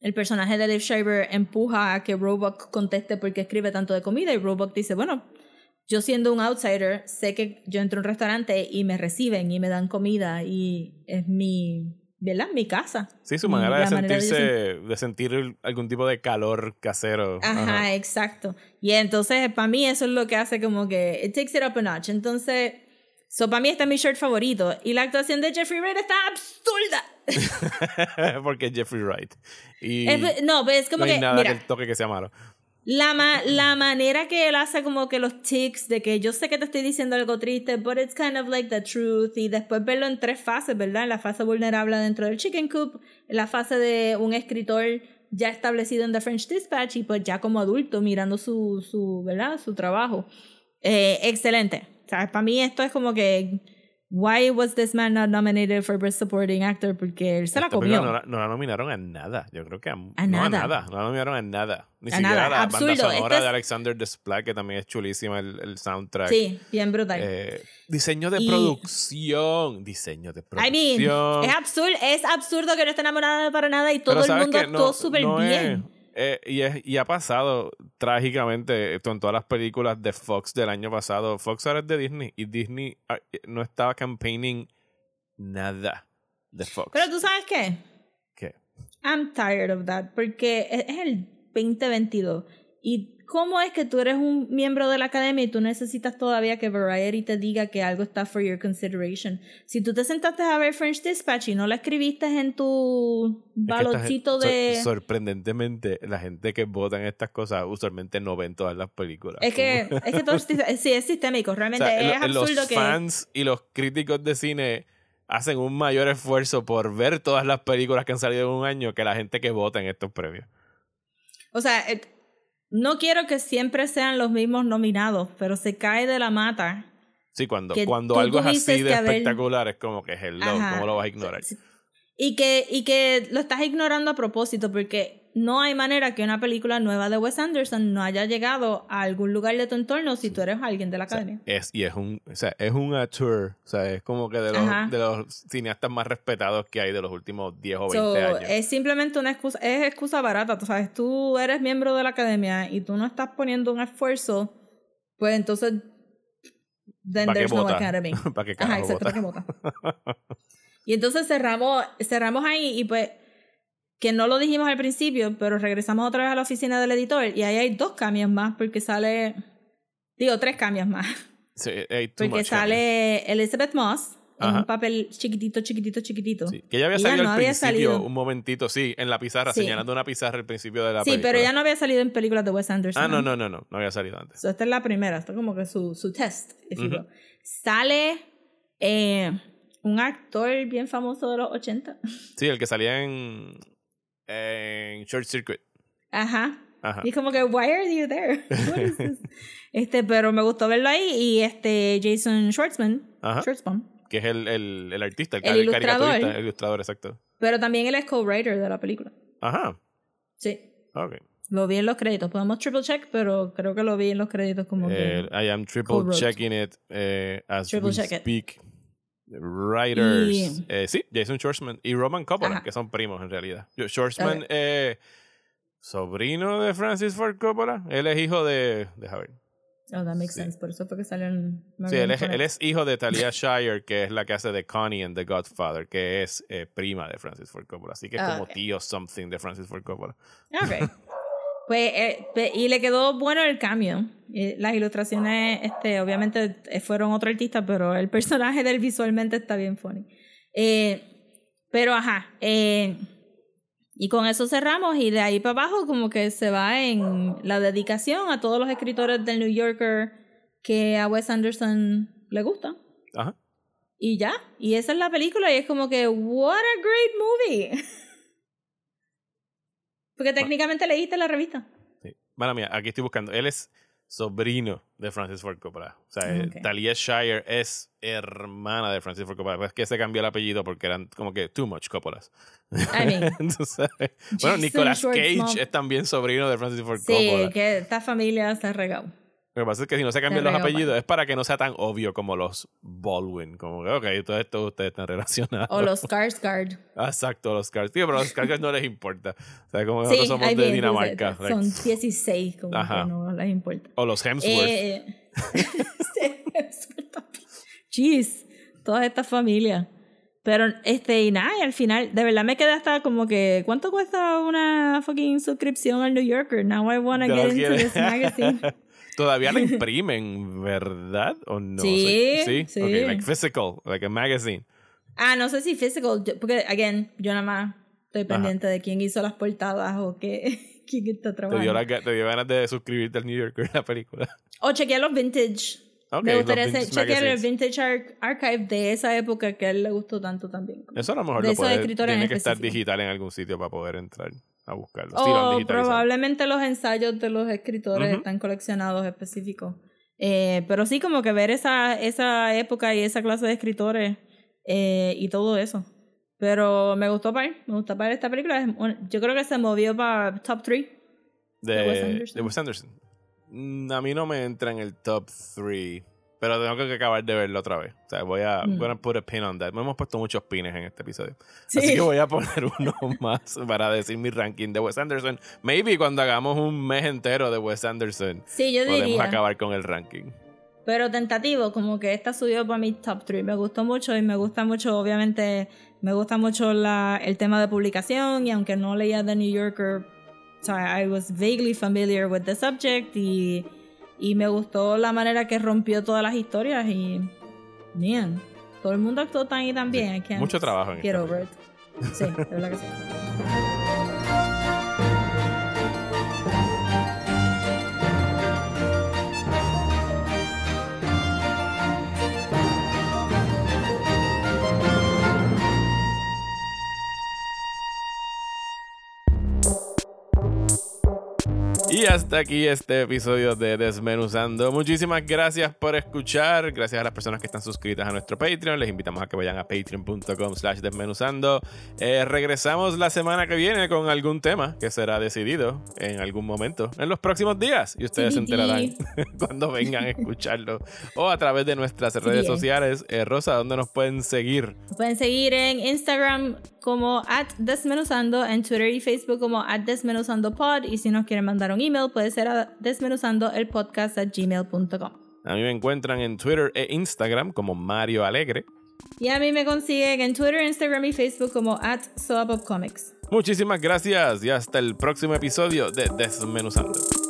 el personaje de Dave Schreiber empuja a que Roebuck conteste por qué escribe tanto de comida y Roebuck dice, bueno, yo siendo un outsider, sé que yo entro a un restaurante y me reciben y me dan comida y es mi, ¿verdad? Mi casa. Sí, su manera de la manera de sentirse, de sentir algún tipo de calor casero. Ajá, exacto. Y entonces, para mí, eso es lo que hace como que. It takes it up a notch. Entonces, so para mí, este es mi shirt favorito. Y la actuación de Jeffrey Wright está absurda. Porque Jeffrey Wright. Y Es- no, pero es como no hay que. nada Mira, que el toque que sea malo. La, ma- la manera que él hace como que los tics de que yo sé que te estoy diciendo algo triste, but it's kind of like the truth. Y después verlo en tres fases, ¿verdad? En la fase vulnerable dentro del Chicken Coop, en la fase de un escritor ya establecido en The French Dispatch y pues ya como adulto mirando su, su ¿verdad? Su trabajo. Eh, excelente. O sea, para mí esto es como que why was this man not nominated for Best Supporting Actor? Porque él se la comió. No, la- no la nominaron a nada. Yo creo que a, A no nada. a nada. No la nominaron a nada. Ni A siquiera nada. la Absurdo. banda sonora Esto es- de Alexander Desplat, que también es chulísima el, el soundtrack. Sí, bien brutal. Eh, diseño de Y- producción. Diseño de I producción. mean, es absurdo, es absurdo que no esté enamorada para nada y todo el ¿sabes mundo actuó No- súper es- bien. Eh, y, es- y ha pasado trágicamente esto en todas las películas de Fox del año pasado. Fox ahora es de Disney y Disney ah, eh, no estaba campaigning nada de Fox. Pero tú sabes qué? ¿Qué? I'm tired of that porque es es el 2022 y ¿cómo es que tú eres un miembro de la academia y tú necesitas todavía que Variety te diga que algo está for your consideration? Si tú te sentaste a ver French Dispatch y no la escribiste en tu Es que gen- de... sor- sorprendentemente, la gente que vota en estas cosas usualmente no ven todas las películas. Es que, es que todo sis- sí, es sistémico, O realmente sea, es lo- los absurdo que... fans y los críticos de cine hacen un mayor esfuerzo por ver todas las películas que han salido en un año que la gente que vota en estos premios. O sea, eh, no quiero que siempre sean los mismos nominados, pero se cae de la mata. Sí, cuando, cuando algo es así de espectacular es como que hello, Ajá. ¿cómo lo vas a ignorar? Y que, y que lo estás ignorando a propósito, porque no hay manera que una película nueva de Wes Anderson no haya llegado a algún lugar de tu entorno si tú eres alguien de la O sea, academia. es, y es un, o sea, es un auteur, o sea, es como que de los, de los cineastas más respetados que hay de los últimos 10 o 20 So, años. es simplemente una excusa, es excusa barata, tú sabes, tú eres miembro de la academia y tú no estás poniendo un esfuerzo, pues entonces then ¿Para qué there's no vota? academy. ¿Para qué Ajá, exacto, vota? ¿para qué vota? Y entonces cerramos, cerramos ahí y pues que no lo dijimos al principio, pero regresamos otra vez a la oficina del editor y ahí hay dos cambios más porque sale, digo, tres cambios más. Sí, hay Porque sale Elizabeth Moss, en Ajá. un papel chiquitito, chiquitito, chiquitito. Sí, Que ella había salido no al había principio, salido. un momentito, sí, en la pizarra, Sí. señalando una pizarra al principio de la Sí, película. pero ella no había salido en películas de Wes Anderson. Ah, no, no, no, no, no había salido antes. So, esta es la primera, esto es como que su, su test, Ujú. will. Sale eh, un actor bien famoso de los 80. Sí, el que salía en, en Short Circuit. Ajá. Ajá. Y es como que, why are you there? What is this? este, pero me gustó verlo ahí y este Jason Schwartzman, Ajá. Schwartzman, Que es el, el, el artista, el, ilustrador. caricaturista, el ilustrador, exacto. pero también él es co-writer de la película. Ajá. Sí. Ok. Lo vi en los créditos. Podemos triple check, pero creo que lo vi en los créditos como que. Eh, I am triple checking it eh, as Triple we check it. Writers. Y- eh, sí, Jason Schwartzman y Roman Coppola, Ajá. que son primos en realidad. Schwartzman, eh, sobrino de Francis Ford Coppola. Él es hijo de. Deja ver. Oh, that makes Sí. sense. Por eso fue que salió en. Sí, él es, él es hijo de Talia Shire, que es la que hace de Connie en The Godfather, que es eh, prima de Francis Ford Coppola. Así que es como ok. tío something de Francis Ford Coppola. Ok. pues, eh, pe- y le quedó bueno el cambio. Las ilustraciones, este, obviamente, eh, fueron otro artista, pero el personaje del visualmente está bien funny. Eh, pero ajá. eh, y con eso cerramos y de ahí para abajo como que se va en la dedicación a todos los escritores del New Yorker que a Wes Anderson le gusta. Ajá. Y ya, y esa es la película y es como que, what a great movie. Porque técnicamente leíste la revista. Sí. Mala mía, aquí estoy buscando. Él es sobrino de Francis Ford Coppola. O sea, eh. Talia Shire es hermana de Francis Ford Coppola. Es que se cambió el apellido porque eran como que too much Coppolas. I mean, bueno, Nicolas. Cage es también sobrino de Francis Ford sí, Coppola. que esta familia se ha regado. Lo que pasa es que si no se cambian Se los apellidos es para que no sea tan obvio como los Baldwin. Como que, ok, todos estos ustedes están relacionados. O los Skarsgård. Exacto, los Cars. Tío, pero a los Cars no les importa. O sea, como Sí, nosotros somos ahí de bien, Dinamarca. son 16, como Ajá. que no les importa. O los Hemsworth. Eh, Jeez, todas estas familias. Pero, este, y nada, y al final, de verdad me quedé hasta como que, ¿cuánto cuesta una fucking suscripción al New Yorker? Now I wanna get into quiere. this magazine. Todavía la imprimen, ¿verdad? ¿O no? Sí, sí. sí. Ok, like physical, like a magazine. Ah, no sé si physical, porque, again, yo nada más estoy pendiente de quién hizo las portadas o qué, quién está Te trabajando. dio, la ga- te dio ganas de suscribirte al New Yorker la película. O chequear los vintage. Ok, me gustaría hacer- chequear el vintage ar- archive de esa época que a él le gustó tanto también. Eso a lo mejor De lo puede, tiene que estar digital en algún sitio para poder entrar a buscarlo. Sí, lo han O probablemente los ensayos de los escritores están coleccionados específicos. Eh, pero sí, como que ver esa, esa época y esa clase de escritores eh, y todo eso. Pero me gustó para me gustó para esta película. Yo creo que se movió para top 3. de, de Wes Anderson. de Wes Anderson. Mm, A mí no me entra en el top 3. Pero tengo que acabar de verlo otra vez. O sea, voy a Mm. gonna put a pin on that. Me hemos puesto muchos pines en este episodio. Sí. Así que voy a poner uno más para decir mi ranking de Wes Anderson. Maybe cuando hagamos un mes entero de Wes Anderson, Sí, yo podemos diría. acabar con el ranking. Pero tentativo, como que esta subió para mi top 3. Me gustó mucho y me gusta mucho, obviamente, me gusta mucho la, el tema de publicación y aunque no leía The New Yorker, o sea, I was vaguely familiar with the subject y, y me gustó la manera que rompió todas las historias y, man, todo el mundo actuó tan y tan bien. Can't Mucho trabajo en Get over it. Sí, de verdad que sí. Y hasta aquí este episodio de Desmenuzando. Muchísimas gracias por escuchar. Gracias a las personas que están suscritas a nuestro Patreon. Les invitamos a que vayan a patreon.com slash desmenuzando. Eh, regresamos la semana que viene con algún tema que será decidido en algún momento en los próximos días. Y ustedes se enterarán cuando vengan a escucharlo. O a través de nuestras redes sociales. Eh, Rosa, ¿dónde nos pueden seguir? Nos pueden seguir en Instagram como at desmenuzando, en Twitter y Facebook como at desmenuzandopod y si nos quieren mandar un email puede ser a desmenuzandoelpodcast at gmail.com. A mí me encuentran en Twitter e Instagram como Mario Alegre. Y a mí me consiguen en Twitter, Instagram y Facebook como at Comics. Muchísimas gracias y hasta el próximo episodio de Desmenuzando.